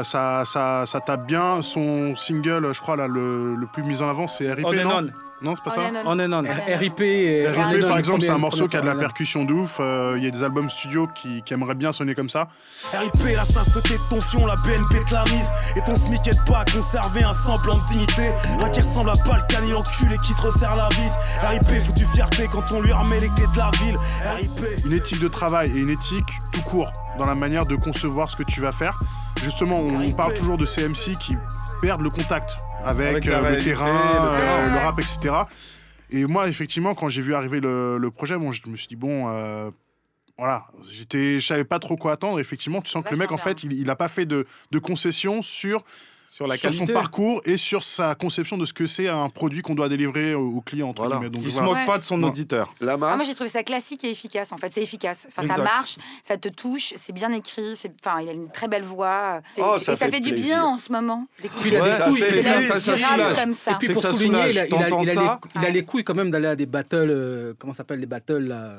Euh, ça, ça, ça tape bien son single je crois là le, le plus mis en avant c'est RIP On non on. Non c'est pas On ça on. And on. RIP, et RIP, par le exemple, c'est un morceau qui a de la percussion de ouf. euh, Il y a des albums studio qui, aimeraient bien sonner comme ça. RIP, la chasteté de ton fion, la BNP te la mise. Et ton SMIC aide pas à conserver un semblant de dignité. Un qui ressemble à Balkan, il encule et qui te resserre la vis. RIP, foutu fierté quand on lui remet les clés de la ville. RIP. Une éthique de travail et une éthique tout court dans la manière de concevoir ce que tu vas faire. Justement, on parle toujours de CMC qui perdent le contact avec, euh, le réalité, terrain, le euh, terrain. le rap, etc. Et moi, effectivement, quand j'ai vu arriver le, le projet, bon, je me suis dit, bon, euh, voilà, j'étais, je savais pas trop quoi attendre. Effectivement, tu sens que le mec, en fait, il, il a pas fait de, de concessions sur, Sur la sur son parcours et sur sa conception de ce que c'est un produit qu'on doit délivrer au, au client. Entre Voilà. Donc, Il se voilà. moque Ouais. pas de son Non. auditeur. La Ah, moi j'ai trouvé ça classique et efficace en fait, c'est efficace. Enfin, ça marche, ça te touche, c'est bien écrit, c'est enfin il a une très belle voix. Oh, et ça ça fait fait, du bien en ce moment. Puis il a des ça couilles, ça, ça- ça ça. Et puis C'est pour ça souligner, il a, ça les, couilles quand même d'aller à des battles, euh, comment ça s'appelle les battles euh,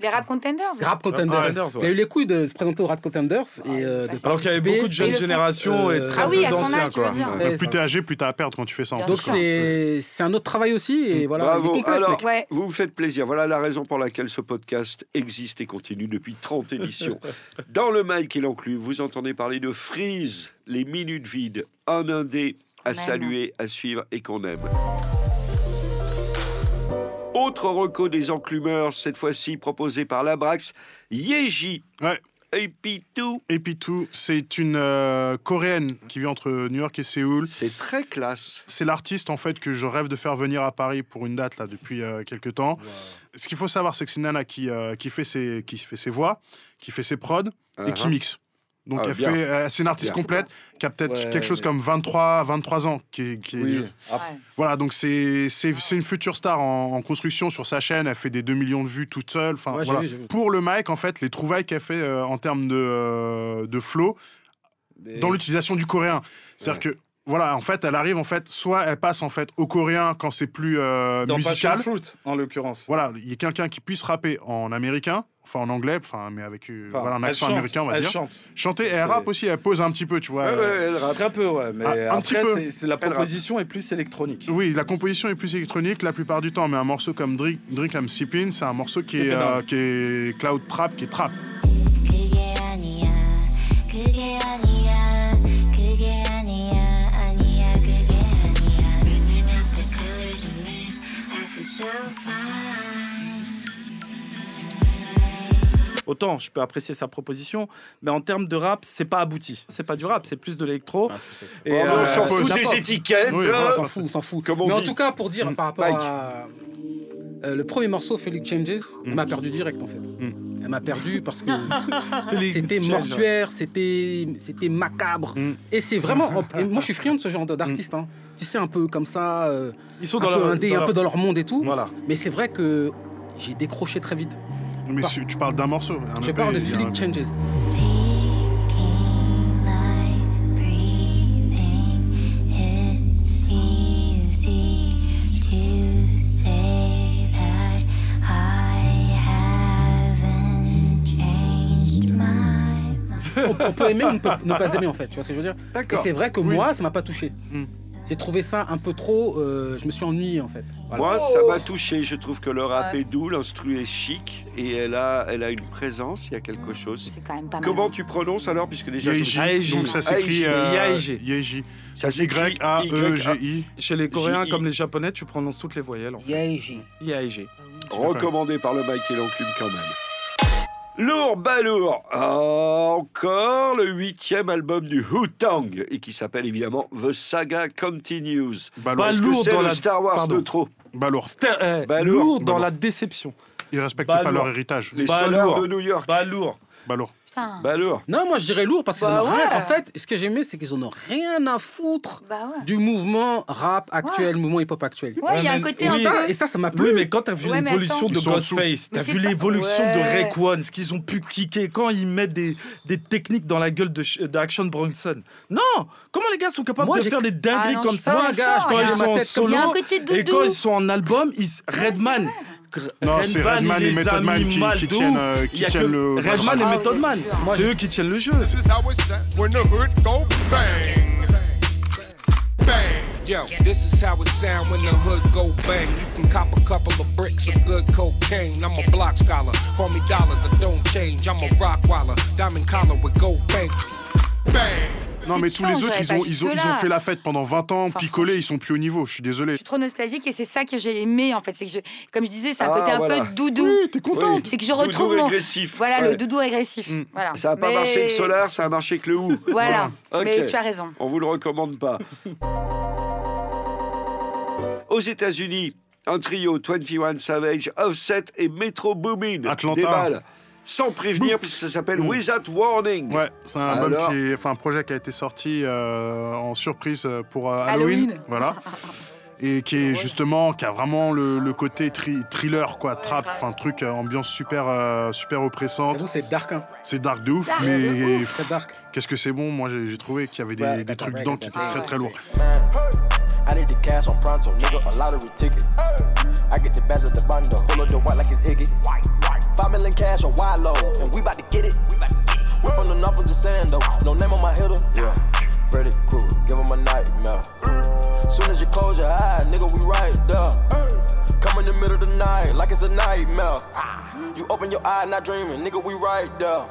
Les rap contenders. Rap Contenders. Contenders, ouais. Il a eu les couilles de se présenter au Rap Contenders et euh, de Alors qu'il y avait beaucoup de jeunes générations et très Ah oui, peu à son d'anciens, quoi. Euh, Ouais, plus t'es âgé, plus t'as à perdre quand tu fais ça. en. Donc c'est c'est un autre travail aussi et voilà. Bravo. Alors. Ouais. vous vous faites plaisir. Voilà la raison pour laquelle ce podcast existe et continue depuis 30 émissions. (laughs) Dans le Mike et l'enclume, vous entendez parler de Freeze, les minutes vides, un indé à saluer, à suivre et qu'on aime. Autre reco des enclumeurs, cette fois-ci proposé par Labrax, Yeji. Ouais. Puis tout, c'est une euh, coréenne qui vit entre New York et Séoul. C'est très classe. C'est l'artiste en fait que je rêve de faire venir à Paris pour une date là depuis euh, quelques temps. Ce qu'il faut savoir, c'est que c'est nana qui, euh, qui, fait ses, qui fait ses voix, qui fait ses prods et qui Uh-huh. mixe. Donc Ah, elle bien. fait, euh, c'est une artiste Bien. complète qui a peut-être Ouais, quelque chose mais- comme 23, 23 ans. Qui, est-. Ouais. Voilà, donc c'est c'est c'est une future star en, en construction sur sa chaîne. Elle fait des 2 millions de vues toute seule. Enfin, Ouais, voilà. vu, j'ai vu. Pour le mic, en fait, les trouvailles qu'elle fait euh, en termes de, euh, de flow, dans l'utilisation du coréen. C'est-à-dire que voilà, en fait, elle arrive en fait, soit elle passe en fait au coréen quand c'est plus euh, Dans musical. Passion Fruit, en l'occurrence. Voilà, il y a quelqu'un qui puisse rapper en américain, enfin en anglais, enfin mais avec euh, Enfin, voilà, un accent chante, américain, on va elle dire. chante. Chanter, et elle rappe aussi, elle pose un petit peu, tu vois. Ouais, ouais, elle rappe. Très peu, ouais. Mais Ah, un petit après, peu. c'est- c'est la Elle proposition est plus électronique. Oui, la composition est plus électronique la plupart du temps, mais un morceau comme Drink, Drink I'm Sippin', c'est un morceau qui est, euh, qui est cloud trap, qui est trap. Autant je peux apprécier sa proposition, mais en termes de rap, c'est pas abouti. C'est pas du rap, c'est plus de l'électro. Et, Oh, mais on euh, s'en fout des étiquettes. Oui, On s'en fout, on s'en fout. Comme on Mais en tout cas, pour dire par rapport Mike. à euh, le premier morceau, Felix Changes, m'a perdu direct en fait. Elle m'a perdu parce que (laughs) c'était mortuaire, c'était c'était macabre. Mm. Et c'est vraiment. (laughs) et moi, je suis friand de ce genre d'artiste. hein. Tu sais, un peu comme ça, euh, Ils sont un dans peu leur, indé, dans un leur- peu dans leur monde et tout. Voilà. Mais c'est vrai que j'ai décroché très vite. Mais Parce... tu parles d'un morceau. Un Je parle de Feeling Changes. on, peut aimer ou ne, pas aimer en fait, tu vois ce que je veux dire? Et c'est vrai que moi, ça m'a pas touché. Hmm. J'ai trouvé ça un peu trop. euh, je me suis ennuyé en fait. Voilà. Moi, ça m'a touché. Je trouve que le rap Ouais. est doux, l'instru est chic et elle a, elle a une présence, il y a quelque chose. C'est quand même pas mal. Comment tu prononces alors Puisque déjà. Donc ça s'écrit Aeji. euh. Ça s'écrit Y-A-E-G-I. Chez les Coréens comme les Japonais, tu prononces toutes les voyelles en fait. IAEG. Recommandé par le Mike et l'enclume quand même. Lourd, balourd. Ah, encore le huitième album du Wu-Tang et qui s'appelle évidemment The Saga Continues. Balourd. Dans le la- Star Wars pardon. de trop Balourd. C'était, eh, Bah, lourd. lourd dans la déception. Ils respectent pas leur héritage. Les Bah, soleurs lourd. de New York. Pas lourd. Balourd. Putain. Balourd. Non, moi je dirais lourd parce qu'ils Bah en ont rien. ouais. En fait, ce que j'aimais, c'est qu'ils en ont rien à foutre Bah ouais. du mouvement rap actuel, mouvement hip-hop actuel. Ouais, il y a un côté Et un ça, peu. et ça, ça m'a plu. Oui, mais quand t'as vu l'évolution de. Ghostface, t'as vu l'évolution de Ouais. Raekwon, ce qu'ils ont pu kicker, quand ils mettent des, des techniques dans la gueule de, Sh- d'Action Bronson. Non Comment les gars sont capables Moi, de faire des dingueries Ah non, comme ça? Moi, gars, quand ils sont en solo et quand ils sont en album, ils... Redman. Non, c'est Redman et Method Man qui- qui tiennent, euh, qui tiennent le- Redman et Ah, Method Man. c'est. Moi, C'est eux qui tiennent le jeu. This is how it's set when the hood go bang. Bang. Yo, this is how it sound when the hood go bang. You can cop a couple of bricks of good cocaine. I'm a block scholar. Call me dollars, I don't change. I'm a rock waller. Diamond collar with gold bank. Non, mais tous les autres, ils ont, ils, ont, ils ont fait la fête pendant 20 ans, Enfin, picolé, ils sont plus au niveau. Je suis désolé. Je suis trop nostalgique et c'est ça que j'ai aimé en fait. C'est que je, comme je disais, c'est un Ah, côté un voilà. peu doudou. Oui, t'es contente. C'est que je Doudou retrouve mon. agressif. Voilà Ouais. le doudou agressif. Mm. Voilà. Ça n'a pas Mais- marché avec Solar, ça a marché avec le Wu. Voilà. Ok. Mais tu as raison. On vous le recommande pas. (laughs) Aux États-Unis, un trio 21 Savage, Offset et Metro Boomin Atlanta. déballe sans prévenir puisque ça s'appelle Without Warning. Ouais, c'est un album Alors qui enfin un projet qui a été sorti euh, en surprise euh, pour euh, Halloween, Halloween. voilà, (laughs) et qui est justement, qui a vraiment le, le côté tri- thriller quoi, trap, enfin truc euh, ambiance super euh, super oppressante. C'est dark. Hein. C'est dark de ouf, Dark mais qu'est-ce que c'est bon. Moi, j'ai trouvé qu'il y avait des, Ouais, des d'accord, trucs dedans qui étaient très très lourds. I need the cash on pronto, nigga, a lottery ticket. I get the best of the bundle, full of the white like it's Iggy. Five million cash wide low, and we bout to get it. We from the north, I'm just saying though, no name on my hitter. Yeah, Freddy Krueger, give him a nightmare. Soon as you close your eyes, nigga, we right there. Come in the middle of the night, like it's a nightmare. You open your eye, not dreaming, nigga, we right there.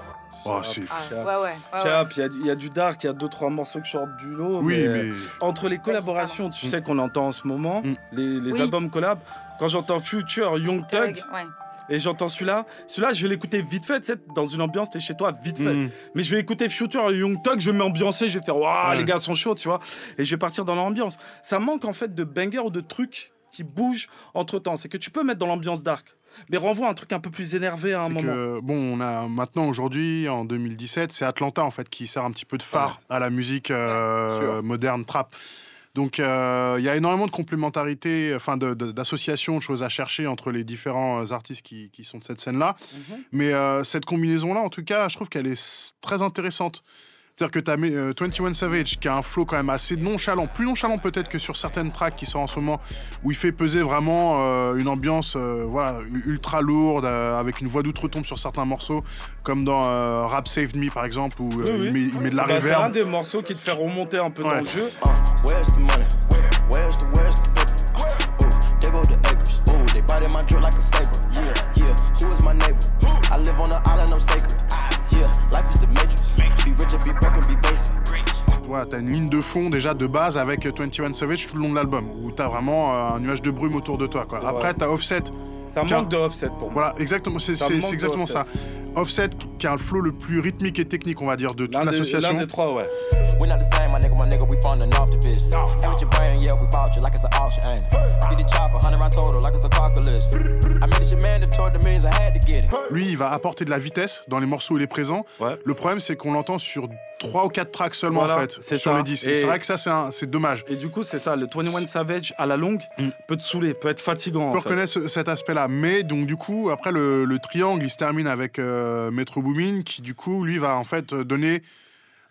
Oh, c'est Ah, ouais, ouais. ouais, ouais. Chap, il y a- il y, a du dark, il y a deux trois morceaux qui sortent du lot. oui, mais, mais entre les collaborations, tu sais qu'on entend en ce moment, Mm. les, les Oui. albums collab. Quand j'entends Future, Young Thug, Thug, ouais. Et j'entends celui-là, celui-là, je vais l'écouter vite fait, tu sais, dans une ambiance, t'es chez toi, vite fait. Mm. Mais je vais écouter Future et Young Thug, je vais m'ambiancer, je vais faire, waouh, Ouais. les gars sont chauds, tu vois, et je vais partir dans l'ambiance. Ça manque en fait de bangers ou de trucs qui bougent entre temps. C'est que tu peux mettre dans l'ambiance dark, mais renvoie un truc un peu plus énervé à un moment. que bon, on a maintenant aujourd'hui en 2017, c'est Atlanta en fait qui sert un petit peu de phare à la musique euh, moderne trap. Donc euh, il y a énormément de complémentarité, enfin de- de- d'associations, de, choses à chercher entre les différents euh, artistes qui, qui sont de cette scène-là. Mhm. Mais euh, cette combinaison-là, en tout cas, je trouve qu'elle est très intéressante. C'est-à-dire que tu as 21 Savage qui a un flow quand même assez nonchalant, plus nonchalant peut-être que sur certaines tracks qui sont en ce moment, où il fait peser vraiment euh, une ambiance euh, voilà, ultra lourde, euh, avec une voix d'outre-tombe sur certains morceaux, comme dans euh, Rap Saved Me par exemple, où euh, Oui, oui. il, met, il met de la Bah, c'est un reverb. des morceaux qui te fait remonter un peu Ouais. dans le jeu. Uh, Voilà, t'as une ligne de fond déjà de base avec 21 Savage tout le long de l'album, où t'as vraiment euh, un nuage de brume autour de toi. Quoi. Après, t'as Offset. Ça manque de offset pour moi. Voilà, exactement, c'est exactement ça. Offset qui a le flow le plus rythmique et technique, on va dire, de toute l'association. l'un des trois, ouais. We not the same, my nigga, my nigga, we from the North Division. Ain't with your brain, yeah, we bought you like it's an auction, ain't it? Get the chopper, 100 round total, like it's a car collision. I made this shit mandatory, the means I had to get it. Lui, il va apporter de la vitesse dans les morceaux où il est présent. Ouais. Le problème, c'est qu'on l'entend sur 3 ou 4 tracks seulement, Voilà, en fait, c'est sur ça. les 10. Et- C'est vrai que ça, c'est un- c'est dommage. Et du coup, c'est ça, le 21 Savage à la longue Mm. peut te saouler, peut être fatigant. On peut reconnaître ce- cet aspect-là. Mais donc, du coup, après, le, le triangle, il se termine avec euh, Metro Boomin, qui, du coup, lui, va en fait donner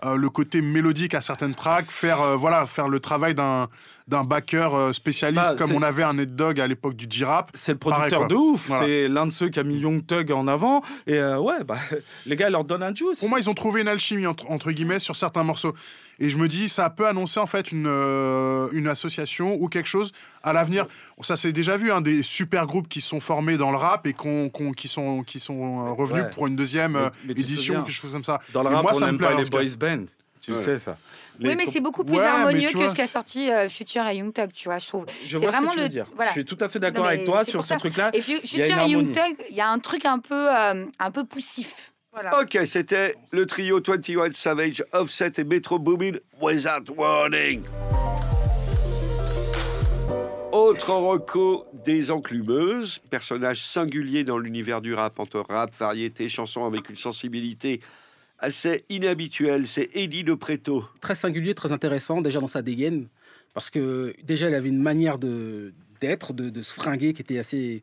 euh, le côté mélodique à certaines tracks, faire, euh, voilà, faire le travail d'un d'un backer euh, spécialiste Bah, comme on avait un Ned Dog à l'époque du J-Rap. C'est le producteur de ouf. Voilà. C'est l'un de ceux qui a mis Young Thug en avant. Et euh, ouais, bah, (laughs) les gars leur donnent un juice. Pour moi, ils ont trouvé une alchimie entre, entre guillemets sur certains morceaux. Et je me dis, ça peut annoncer en fait une, euh, une association ou quelque chose à l'avenir. Ça s'est déjà vu, hein, des super groupes qui sont formés dans le rap et qu'on- qui sont, qui sont revenus Ouais. pour une deuxième euh, mais édition, quelque chose comme ça. Dans le Et rap, moi, on ça me plaît. pas les boys band. Tu Ouais. sais ça. Oui, mais c'est beaucoup plus Ouais, harmonieux que vois, ce qu'a sorti euh, Future et Young Thug, tu vois, je trouve. Je C'est vois ce vraiment que tu veux le- dire. voilà. Je suis tout à fait d'accord avec toi sur ce truc-là. Et Future et. Young Thug, il y a un truc un peu, euh, un peu poussif. Voilà. Ok, c'était le trio 21 Savage, Offset et Metro Boomin Without Warning. Autre reco des enclumeuses, personnage singulier dans l'univers du rap, entre rap, variété, chanson avec une sensibilité assez inhabituelle, c'est Eddie de Preto. Très singulier, très intéressant, déjà dans sa dégaine. Parce que déjà, il avait une manière de d'être, de, se fringuer qui était assez,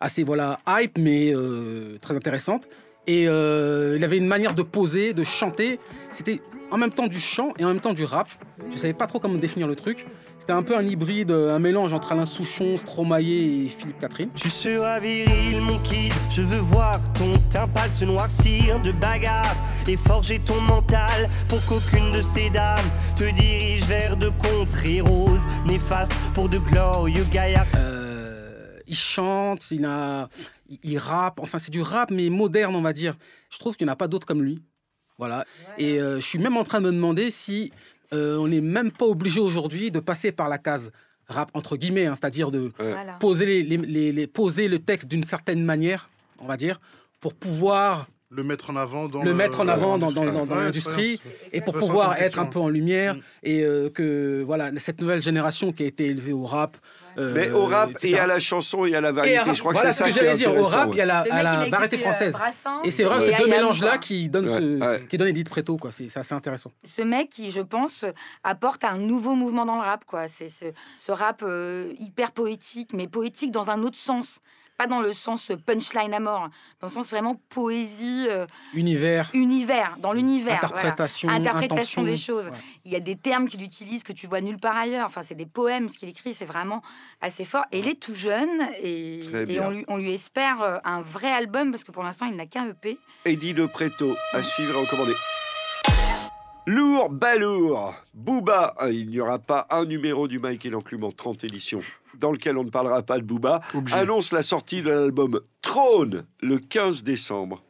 assez voilà, hype, mais euh, très intéressante. Et euh, il avait une manière de poser, de chanter. C'était en même temps du chant et en même temps du rap. Je savais pas trop comment définir le truc. C'était un peu un hybride, un mélange entre Alain Souchon, Stromae et Philippe Catherine. Tu seras viril, mon kid. Je veux voir ton teint pâle se noircir de bagarre et forger ton mental pour qu'aucune de ces dames te dirige vers de contrées roses néfastes pour de glorieux gaillards. Euh, il chante, il, a, il, il rappe, enfin c'est du rap mais moderne on va dire. Je trouve qu'il n'y en a pas d'autres comme lui. Voilà. Et euh, je suis même en train de me demander si euh, on n'est même pas obligé aujourd'hui de passer par la case rap entre guillemets, hein, c'est-à-dire de Voilà. poser, les, les- les- les- poser le texte d'une certaine manière, on va dire, pour pouvoir Le mettre en avant dans le mettre en avant dans, dans- dans- dans Ouais, l'industrie et pour pouvoir être un peu en lumière Mm. et euh, que voilà cette nouvelle génération qui a été élevée au rap. euh, Mais au rap etc. et à la chanson et à la variété, à- je crois voilà que ce c'est ça que j'allais dire. Au rap ouais. et à la, à variété euh, française. Brassens Et c'est vrai, ces deux IAM, mélanges-là quoi. qui donnent Ouais, ce, ouais. qui donnent Edith Preto, quoi. C'est c'est assez intéressant. ce mec qui, je pense, apporte un nouveau mouvement dans le rap. quoi. C'est ce, ce rap euh, hyper poétique, mais poétique dans un autre sens. Pas dans le sens punchline à mort, dans le sens vraiment poésie, euh, Univers, univers, dans l'univers. voilà. interprétation, Interprétation intention. des choses. Ouais. Il y a des termes qu'il utilise que tu vois nulle part ailleurs. Enfin, c'est des poèmes, ce qu'il écrit, c'est vraiment assez fort. Et il est tout jeune et, on, lui, on lui espère euh, un vrai album parce que pour l'instant, il n'a qu'un EP. Eddie de Preto, à suivre et recommandé. Lourd, balourd, Booba. Ah, Il n'y aura pas un numéro du Mike et l'enclume en 30 éditions dans lequel on ne parlera pas de Booba. Obligé. Annonce la sortie de l'album Trône le 15 décembre.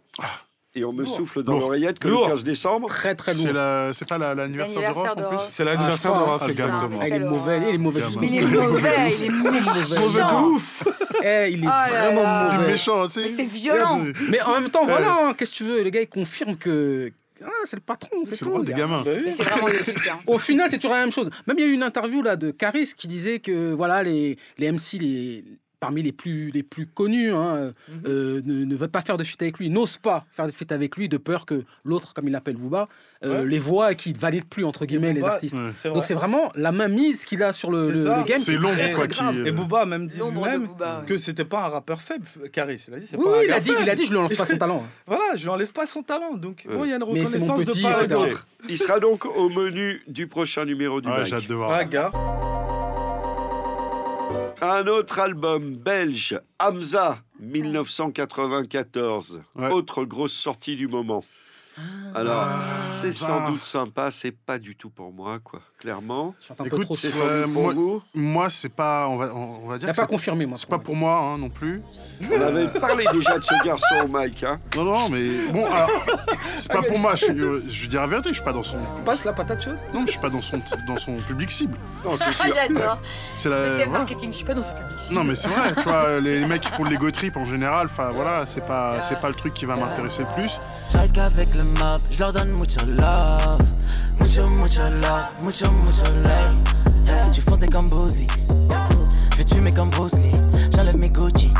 Et on me Lourd. souffle dans l'oreillette que Lourd. le 15 décembre. Très très C'est lourd. la- c'est pas la- l'anniversaire Rof de en plus. C'est l'anniversaire Ah, de Raph, exactement. Ah, il est mauvais, il est mauvais jusqu'au il est mauvais, il est méchant. Mauvais de ouf Eh, il est Oh vraiment là. Il est mauvais. méchant, tu sais. Mais c'est violent. Mais en même temps, voilà, hein, qu'est-ce que tu veux? Le gars, il confirme que ah, c'est le patron, c'est le roi des gamins. Bah oui. Mais c'est vraiment épique. hein. Au final, c'est toujours la même chose. Même il y a eu une interview là de Caris qui disait que voilà les, les MC les parmi les plus les plus connus hein, Mhm. euh, ne, ne veulent pas faire de feat avec lui, n'osent pas faire de feat avec lui de peur que l'autre, comme il l'appelle Booba, euh, Ouais. les voit et qu'il valide plus entre guillemets les artistes. Ouais. C'est vrai. Donc c'est vraiment la main mise qu'il a sur le, le- game. C'est l'ombre, quoi, qui, grave. euh, Et Booba a même dit lui-même Booba, ouais. que c'était pas un rappeur faible, Caris. Il a dit c'est Oui, pas un oui, il a dit, il a dit, je lui enlève pas son talent. Voilà, je lui enlève pas son talent. Donc Ouais. bon, il y a une reconnaissance de part et d'autre. Il sera donc au menu du prochain numéro du j'ai hâte de voir. Un autre album belge, Hamza, 1994. Ouais. Autre grosse sortie du moment. Alors, c'est sans Hamza. doute sympa, c'est pas du tout pour moi, quoi, clairement. Je suis un peu Écoute, trop C'est doute pour moi- vous. Moi, c'est pas. On va, on, on va Il dire. n'a que pas c'est- confirmé, moi. C'est pas pour moi hein, non plus. On avait parlé déjà de ce garçon, Mike. Hein. Non, non, mais bon, alors, c'est pas pour moi. Je, euh, je veux dire la vérité, je suis pas dans son. Passe la patate chaude. Non, je suis pas dans son, dans son public cible. Non, c'est sûr. J'adore. C'est la. Euh, voilà. marketing, je suis pas dans ce public. Non, mais c'est vrai, tu vois, les, les mecs qui font de l'ego trip en général, enfin voilà, c'est pas, c'est pas le truc qui va m'intéresser le plus. J'arrête qu'avec le je leur donne mucho love. Mucho, mucho love, mucho, mucho love. Yeah, tu fonces des comme Boozy. Je vais te fumer comme Bruce Lee. J'enlève mes Gucci.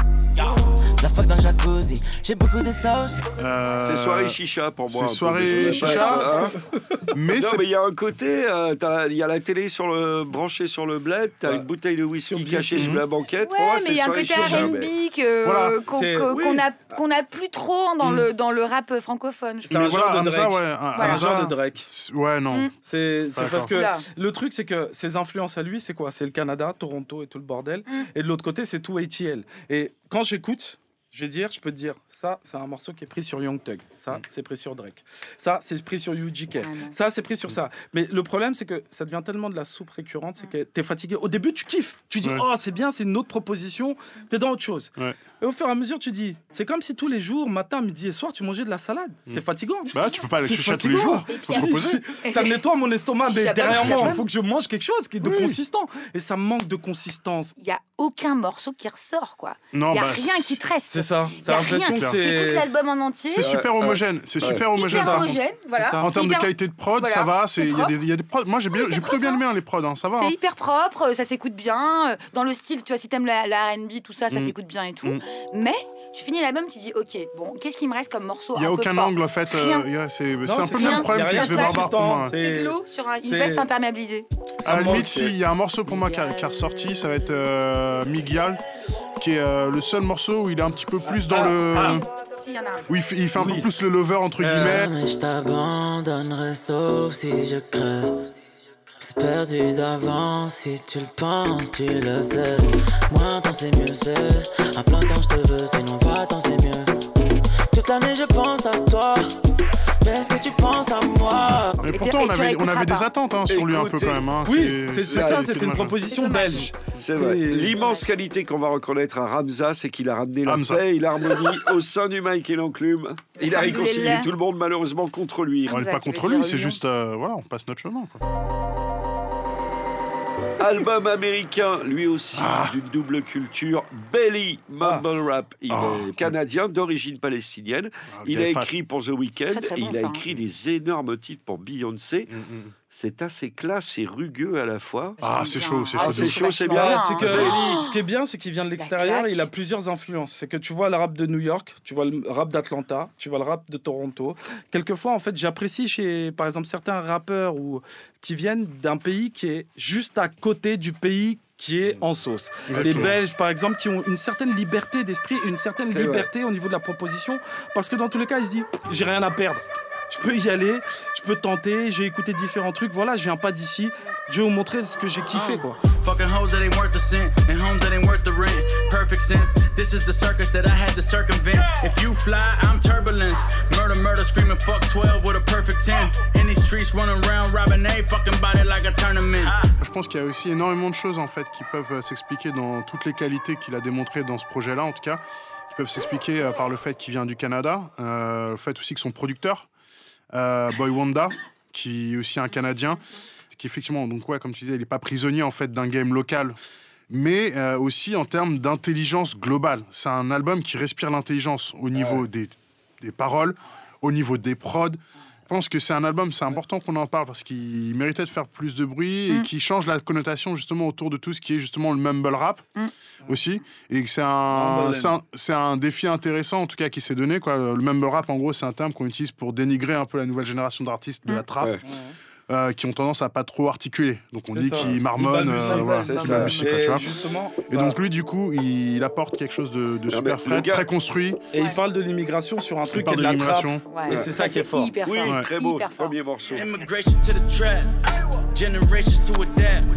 La fuck dans le jacuzzi. J'ai beaucoup de sauce. Euh, C'est soirée chicha pour moi. c'est soirée chicha. pas- hein. (laughs) Mais non, c'est mais il y a un côté, euh, il y a la télé sur le, branchée sur le bled, t'as Ouais. une bouteille de whisky Sur cachée sous la banquette. Ouais, pour moi, mais il y a un côté R&B qu'on oui. a qu'on n'a plus trop dans, le, dans le rap francophone. je C'est un voilà, genre de Hamza, Drake. ouais, un- C'est un Hamza, genre de Drake. Ouais, non. Mm. C'est parce que le truc, c'est que ses influences à lui, c'est quoi? C'est le Canada, Toronto et tout le bordel. Mm. Et de l'autre côté, c'est tout ATL. Et quand j'écoute, je vais dire, je peux te dire, ça, c'est un morceau qui est pris sur Young Thug. Ça, c'est pris sur Drake. Ça, c'est pris sur UGK. Ça, c'est pris sur ça. Mais le problème, c'est que ça devient tellement de la soupe récurrente, c'est que t'es fatigué. Au début, tu kiffes. Tu dis, Ouais. oh, c'est bien, c'est une autre proposition. T'es dans autre chose. Ouais. Et au fur et à mesure, tu dis, c'est comme si tous les jours, matin, midi et soir, tu mangeais de la salade. C'est fatigant. Bah, tu peux pas aller chercher tous les jours. Faut te reposer. Ça me nettoie mon estomac, mais derrière moi, il faut que je mange quelque chose qui est de Oui. consistant. Et ça me manque de consistance. Il y a aucun morceau qui ressort, quoi. Non, Il y a bah, rien qui te reste. C'est ça. Y C'est a l'impression que c'est. l'album en entier. C'est super homogène. C'est super homogène. Homogène, voilà. C'est ça. En termes de qualité de prod, ça va. c'est c'est- Il y, a des- prods. Moi, j'ai c'est plutôt bien aimé hein, les prods. hein, Ça va. C'est hein. hyper propre, euh, ça s'écoute bien. euh, Dans le style, tu vois, si t'aimes la, la RB, tout ça, ça Mm. s'écoute bien et tout. Mm. Mais tu finis l'album, tu dis, ok, bon, qu'est-ce qui me reste comme morceau Il n'y a aucun angle en fait. euh, C'est c'est un c'est peu le ça. même problème rien de Barbare pour moi. C'est C'est- de l'eau sur un- une c'est- veste imperméabilisée. À la limite, c'est- si, il y a un morceau pour moi qui a, qui a ressorti, ça va être euh, qui est euh, le seul morceau où il est un petit peu plus dans Ah, le. ah. Où il fait, il fait un Oui. peu plus le lover entre Euh, guillemets. Jamais je t'abandonnerai sauf si je crève. C'est perdu d'avance si tu le penses, tu le sais. Moins temps c'est mieux, c'est. À plein temps je te veux, sinon va-t'en c'est mieux. Toute l'année je pense à toi. Mais est-ce que tu penses à moi Mais Et pourtant, on avait, on avait des attentes hein, sur lui un peu quand même. hein. Oui, c'est ça, c'est c'était une dommage. proposition belge. C'est vrai. L'immense qualité qu'on va reconnaître à Ramza, c'est qu'il a ramené la paix et l'harmonie au sein du Mike et l'enclume. Il a réconcilié tout le monde, malheureusement, contre lui. On n'est Hamza pas contre lui, c'est juste. euh, voilà, on passe notre chemin. Quoi. Album américain, lui aussi, d'une double culture. Belly Mumble Rap. Il Ah. est canadien, d'origine palestinienne. Ah, Il a écrit pour The Weeknd. Très, très bon, il a ça, hein. écrit des énormes titres pour Beyoncé. Mm, mm. C'est assez classe et rugueux à la fois. Ah, c'est chaud, c'est Ah, chaud. c'est chaud, c'est bien. c'est que Oh ce qui est bien, c'est qu'il vient de l'extérieur. claque. Il a plusieurs influences. C'est que tu vois le rap de New York, tu vois le rap d'Atlanta, tu vois le rap de Toronto. Quelquefois, en fait, j'apprécie chez, par exemple, certains rappeurs ou qui viennent d'un pays qui est juste à côté du pays qui est en sauce. Les. Belges, par exemple, qui ont une certaine liberté d'esprit, une certaine vrai. liberté au niveau de la proposition, parce que dans tous les cas, ils se disent, j'ai rien à perdre. Je peux y aller, je peux tenter, j'ai écouté différents trucs. Voilà, je viens pas d'ici. Je vais vous montrer ce que j'ai kiffé, quoi. Fucking hoes that ain't worth cent, and homes that ain't worth the rent. Perfect sense. This is the circus that I had to circumvent. If you fly, I'm turbulence. Murder, murder, screaming fuck 12 with a perfect 10. In these streets running around, robbing a fucking body like a tournament. Je pense qu'il y a aussi énormément de choses en fait qui peuvent euh, s'expliquer dans toutes les qualités qu'il a démontrées dans ce projet-là, en tout cas, qui peuvent s'expliquer euh, par le fait qu'il vient du Canada, euh, le fait aussi que son producteur, Boy Wanda, qui est aussi un Canadien, qui effectivement, donc ouais, comme tu disais, il n'est pas prisonnier en fait d'un game local. Mais euh, aussi en termes d'intelligence globale. C'est un album qui respire l'intelligence au niveau des, des paroles, au niveau des prods. Je pense que c'est un album, c'est important qu'on en parle parce qu'il méritait de faire plus de bruit et Mm. qui change la connotation justement autour de tout ce qui est justement le mumble rap Mm. aussi. Et que c'est un, c'est un, défi intéressant en tout cas qui s'est donné. Quoi. Le mumble rap, en gros, c'est un terme qu'on utilise pour dénigrer un peu la nouvelle génération d'artistes de la trap. Ouais. Euh, qui ont tendance à pas trop articuler. Donc on dit ça. qu'ils Ils marmonnent, euh, voilà, ça. quoi, tu Et vois. justement, Et donc lui, du coup, il apporte quelque chose de, de super mais frais, très construit. et il parle de l'immigration sur un Il truc qui est de l'immigration. Ouais. Et c'est ça qui est fort. Hyper Oui, fort. très beau. Fort. Premier morceau. Immigration to the trap. Generations to adapt.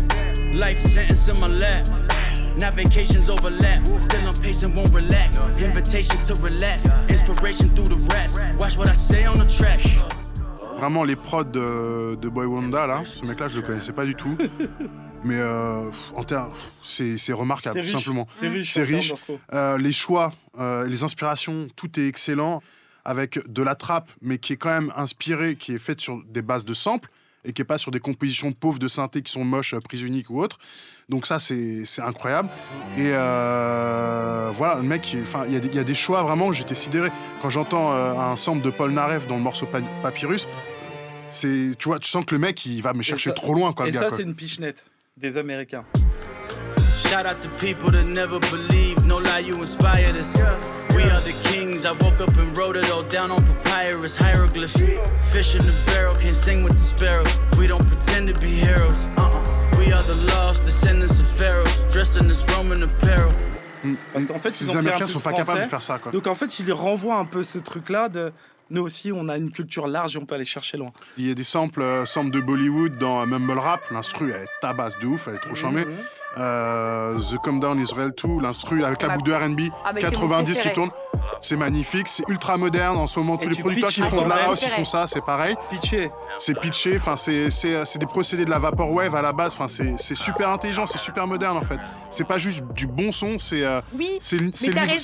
Life sentence in my lap. Navigations overlap. Still I'm pacing, won't relax. Invitations to relax. Inspiration through the raps. Watch what I say on the track. Vraiment, les prods de, de Boy Wanda, là, ce mec-là, je le connaissais pas du tout. Mais euh, en termes, c'est remarquable, tout simplement. C'est riche. C'est. Euh, les choix, euh, les inspirations, tout est excellent. Avec de la trappe, mais qui est quand même inspirée, qui est faite sur des bases de samples et qui est pas sur des compositions pauvres de synthé qui sont moches, euh, prises uniques ou autres. Donc ça, c'est incroyable. Et euh, voilà, le mec, il y, a des- il y a des choix vraiment, j'étais sidéré. Quand j'entends euh, un sample de Paul Naref dans le morceau Pa- Papyrus, c'est, tu vois, tu sens que le mec, il va me chercher ça- trop loin, quoi, Et gars, ça, c'est une pichenette des Américains. Shout out to people that never believe. No lie, you inspired us. We are the kings. I woke up and wrote it all down on papyrus hieroglyphs. Fish in the barrel, can't sing with the sparrows. We don't pretend to be heroes. We are the lost descendants of pharaohs, dressed in this Roman apparel. Parce qu'en fait, un Américains sont pas capables de français. faire ça, quoi. Donc en fait, ils renvoient un peu ce truc-là de nous aussi, on a une culture large et on peut aller chercher loin. Il y a des samples, euh, samples de Bollywood dans Mumble Rap. L'instru, elle tabasse de ouf, elle est trop charmée. Mhm. Euh, The Come Down Israel 2, l'instru avec la boucle de R&B, ah, mais c'est mon 90 qui tourne. C'est magnifique, c'est ultra moderne. En ce moment, tous les producteurs qui font de la house, ils font ça, c'est pareil. Pitché. C'est pitché, enfin, c'est c'est- c'est des procédés de la vaporwave à la base. Enfin, c'est c'est super intelligent, c'est super moderne en fait. C'est pas juste du bon son, c'est euh, Oui, c'est le- niveau-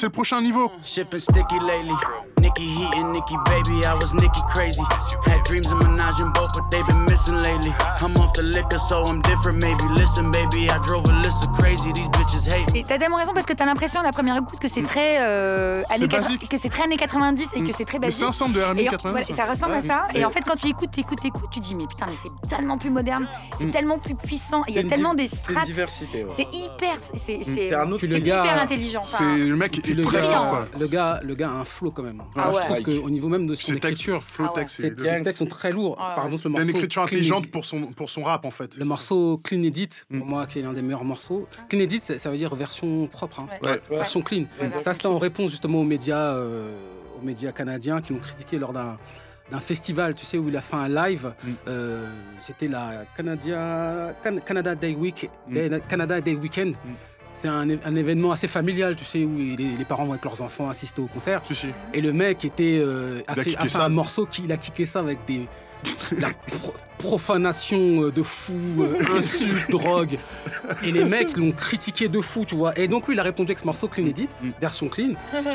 prochain niveau. Shipping sticky lately. Nikki Heat and Nikki Baby, I was Nikki crazy. Had dreams of and both, t'as tellement raison parce que t'as l'impression à la première écoute que c'est très euh, C'est années 80 que c'est très années 90 et que c'est très Mais basique. c'est un ensemble de Et en- 90. voilà, ça ressemble Ouais. à ça. Et Et- en fait, quand tu écoutes, tu écoutes, tu écoutes, tu dis mais putain, mais c'est tellement plus moderne, c'est Mm. tellement plus puissant. Il y a C'est tellement des C'est une strates. diversité. ouais. C'est hyper, c'est c'est C'est un autre c'est le hyper intelligent. C'est le mec est le très gars, le gars, le gars a un flow quand même. Ah ouais. Je trouve qu'au niveau même de son écriture, flow Ah ouais. text, ses c'est- ses textes sont très lourds. Ouais. Par exemple, le morceau une écriture intelligente Edit. Pour son, pour son rap en fait. Le morceau Clean Edit, pour Mm. moi, qui est l'un des meilleurs morceaux. Clean Edit, ça ça veut dire version propre, hein. Ouais. Ouais. version clean. Ouais, Ça, c'était en réponse justement aux médias, euh, aux médias canadiens qui l'ont critiqué lors d'un d'un festival, tu sais, où il a fait un live. Mm. Euh, C'était la Canada, Can- Canada Day Week, Mm. Canada Day Weekend. Mm. C'est un, événement assez familial, tu sais, où les, les parents vont avec leurs enfants assister au concert. Si, si. Et le mec était, euh, a, fait, kické a fait ça. un morceau qui il a kické ça avec des la pro- profanation euh, de fou, euh, (laughs) insultes, drogue. Et les mecs l'ont critiqué de fou, tu vois. Et donc lui, il a répondu avec ce morceau clean edit, Mm. version clean.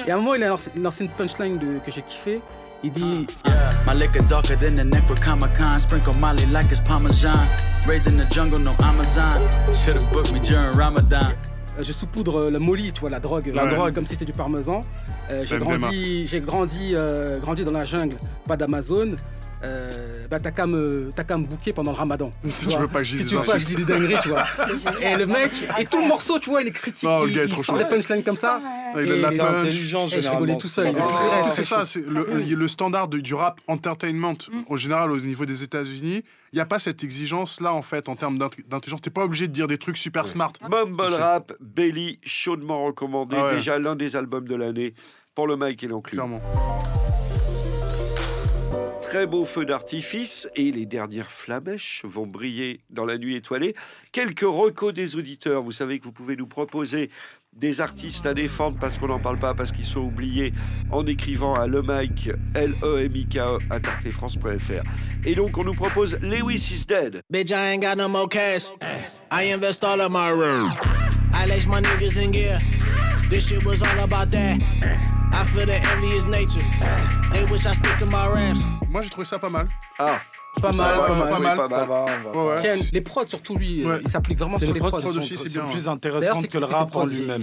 Et à un moment, il a lancé, une punchline de- que j'ai kiffé. Il dit My liquor darker than the Necronomicon. Sprinkle Molly like it's Parmesan. Raised in the jungle, no Amazon. Should've booked me during Ramadan. Euh, je saupoudre euh, le molly, tu vois, la drogue, La euh, drogue. comme si c'était du parmesan. Euh, j'ai grandi, j'ai grandi, euh, grandi dans la jungle, pas d'Amazon. Euh, bah t'as qu'à me, t'as qu'à me bouquer pendant le ramadan. (laughs) Si Tu veux pas que je dise Si des tu veux pas que je dise des dingueries, tu vois. (laughs) et le mec, et tout le morceau, tu vois, il est critique, Oh, le il, gars est il trop sort chaud. des punchlines comme ça. Ouais, il a de la Et- Eh, je rigolais tout seul. il c'est ça, c'est le, le standard du rap entertainment en général au niveau des États-Unis. Il n'y a pas cette exigence là en fait en termes d'int- d'intelligence. T'es pas obligé de dire des trucs super smart. Mumble Rap, Belly, chaudement recommandé. Ah ouais. Déjà l'un des albums de l'année pour le Mike et l'enclume. Clairement. Très beau feu d'artifice et les dernières flamèches vont briller dans la nuit étoilée. Quelques recos des auditeurs. Vous savez que vous pouvez nous proposer des artistes à défendre parce qu'on n'en parle pas, parce qu'ils sont oubliés, en écrivant à le Mike, L-E-M-I-K-E, à. Et donc, on nous propose Lewis is Dead. Bitch, I ain't got no more cash. I invest all of my room. I lace my niggas in gear. This shit was all about that. I feel the envious nature. They wish I stick to my raps. Moi j'ai trouvé ça pas mal. Ah, Pas mal, va, pas mal. pas mal. pas mal. Ça va, on va. Ouais, les prods surtout lui, euh, Ouais. il s'applique vraiment C'est sur les prods prods. c'est bien, plus ouais. c'est que le rap en lui-même.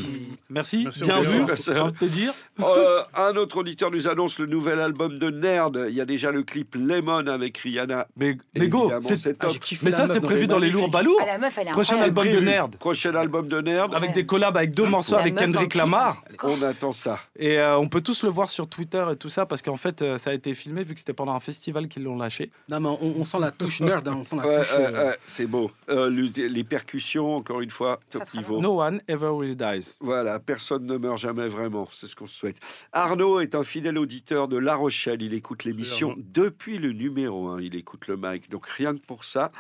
Merci, Merci, bien vu, te dire. Euh, un autre auditeur nous annonce le nouvel album de Nerd. Il y a déjà le clip Lemon avec Rihanna. Mais, mais go, c'est Ah, top. kiffé Mais ça, c'était prévu dans les lourds balourds. Ah, la meuf, elle est Prochain album de. Nerd. Prochain album de Nerd. Avec des collabs avec deux morceaux avec Kendrick. Lamar. On attend ça. Et euh, on peut tous le voir sur Twitter et tout ça parce qu'en fait, euh, ça a été filmé vu que c'était pendant un festival qu'ils l'ont lâché. Non, mais on, on sent la touche (laughs) nerd, hein, on sent la Ouais, touche. ouais, euh, c'est beau. Euh, le- les percussions, encore une fois, top niveau. No one ever really dies. Voilà, personne ne meurt jamais vraiment, c'est ce qu'on souhaite. Arnaud est un fidèle auditeur de La Rochelle, il écoute l'émission depuis le numéro 1, il écoute le mic, donc rien que pour ça,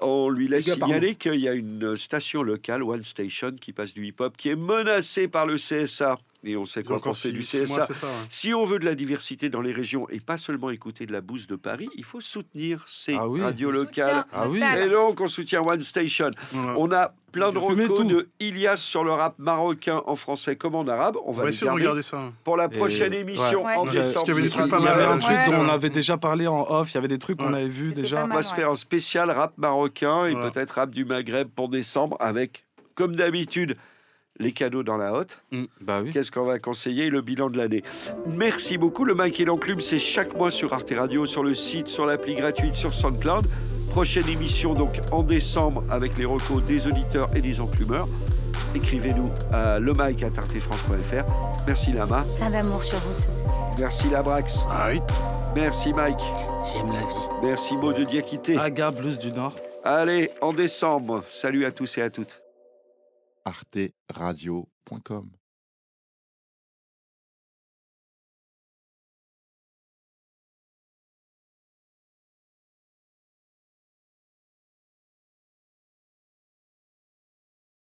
on lui laisse signaler qu'il y a une station locale, One Station, qui passe du hip-hop, qui est menacée par le CSA. Et on sait quoi encore penser du mois, CSA. c'est ça, ouais. Si on veut de la diversité dans les régions et pas seulement écouter de la bouse de Paris, il faut soutenir ces Ah oui. radios locales. Ah oui. Et donc, on soutient One Station. Ouais. On a plein de recos de Ilias sur le rap marocain en français comme en arabe. On On va essayer de garder regarder ça. pour la Et- prochaine émission ouais. en Ouais. décembre. Parce qu'il y avait des trucs pas Il y avait mal, un hein. truc Ouais. dont on avait déjà parlé en off, il y avait des trucs qu'on avait vus C'était déjà. On va se faire un spécial rap marocain et peut-être rap du Maghreb pour décembre avec, comme d'habitude, les cadeaux dans la hotte. Bah oui. Qu'est-ce qu'on va conseiller? Et le bilan de l'année. Merci beaucoup. Le Mike et l'Enclume, c'est chaque mois sur Arte Radio, sur le site, sur l'appli gratuite, sur SoundCloud. Prochaine émission donc en décembre avec les recos des auditeurs et des enclumeurs. Écrivez-nous à lemike.artefrance.fr. Merci Lama. Plein d'amour sur vous tous. Merci Labrax. Ah oui. Merci Mike. J'aime la vie. Merci Maud de Diakité. Aga Blues du Nord. Allez, en décembre. Salut à tous et à toutes. arteradio.com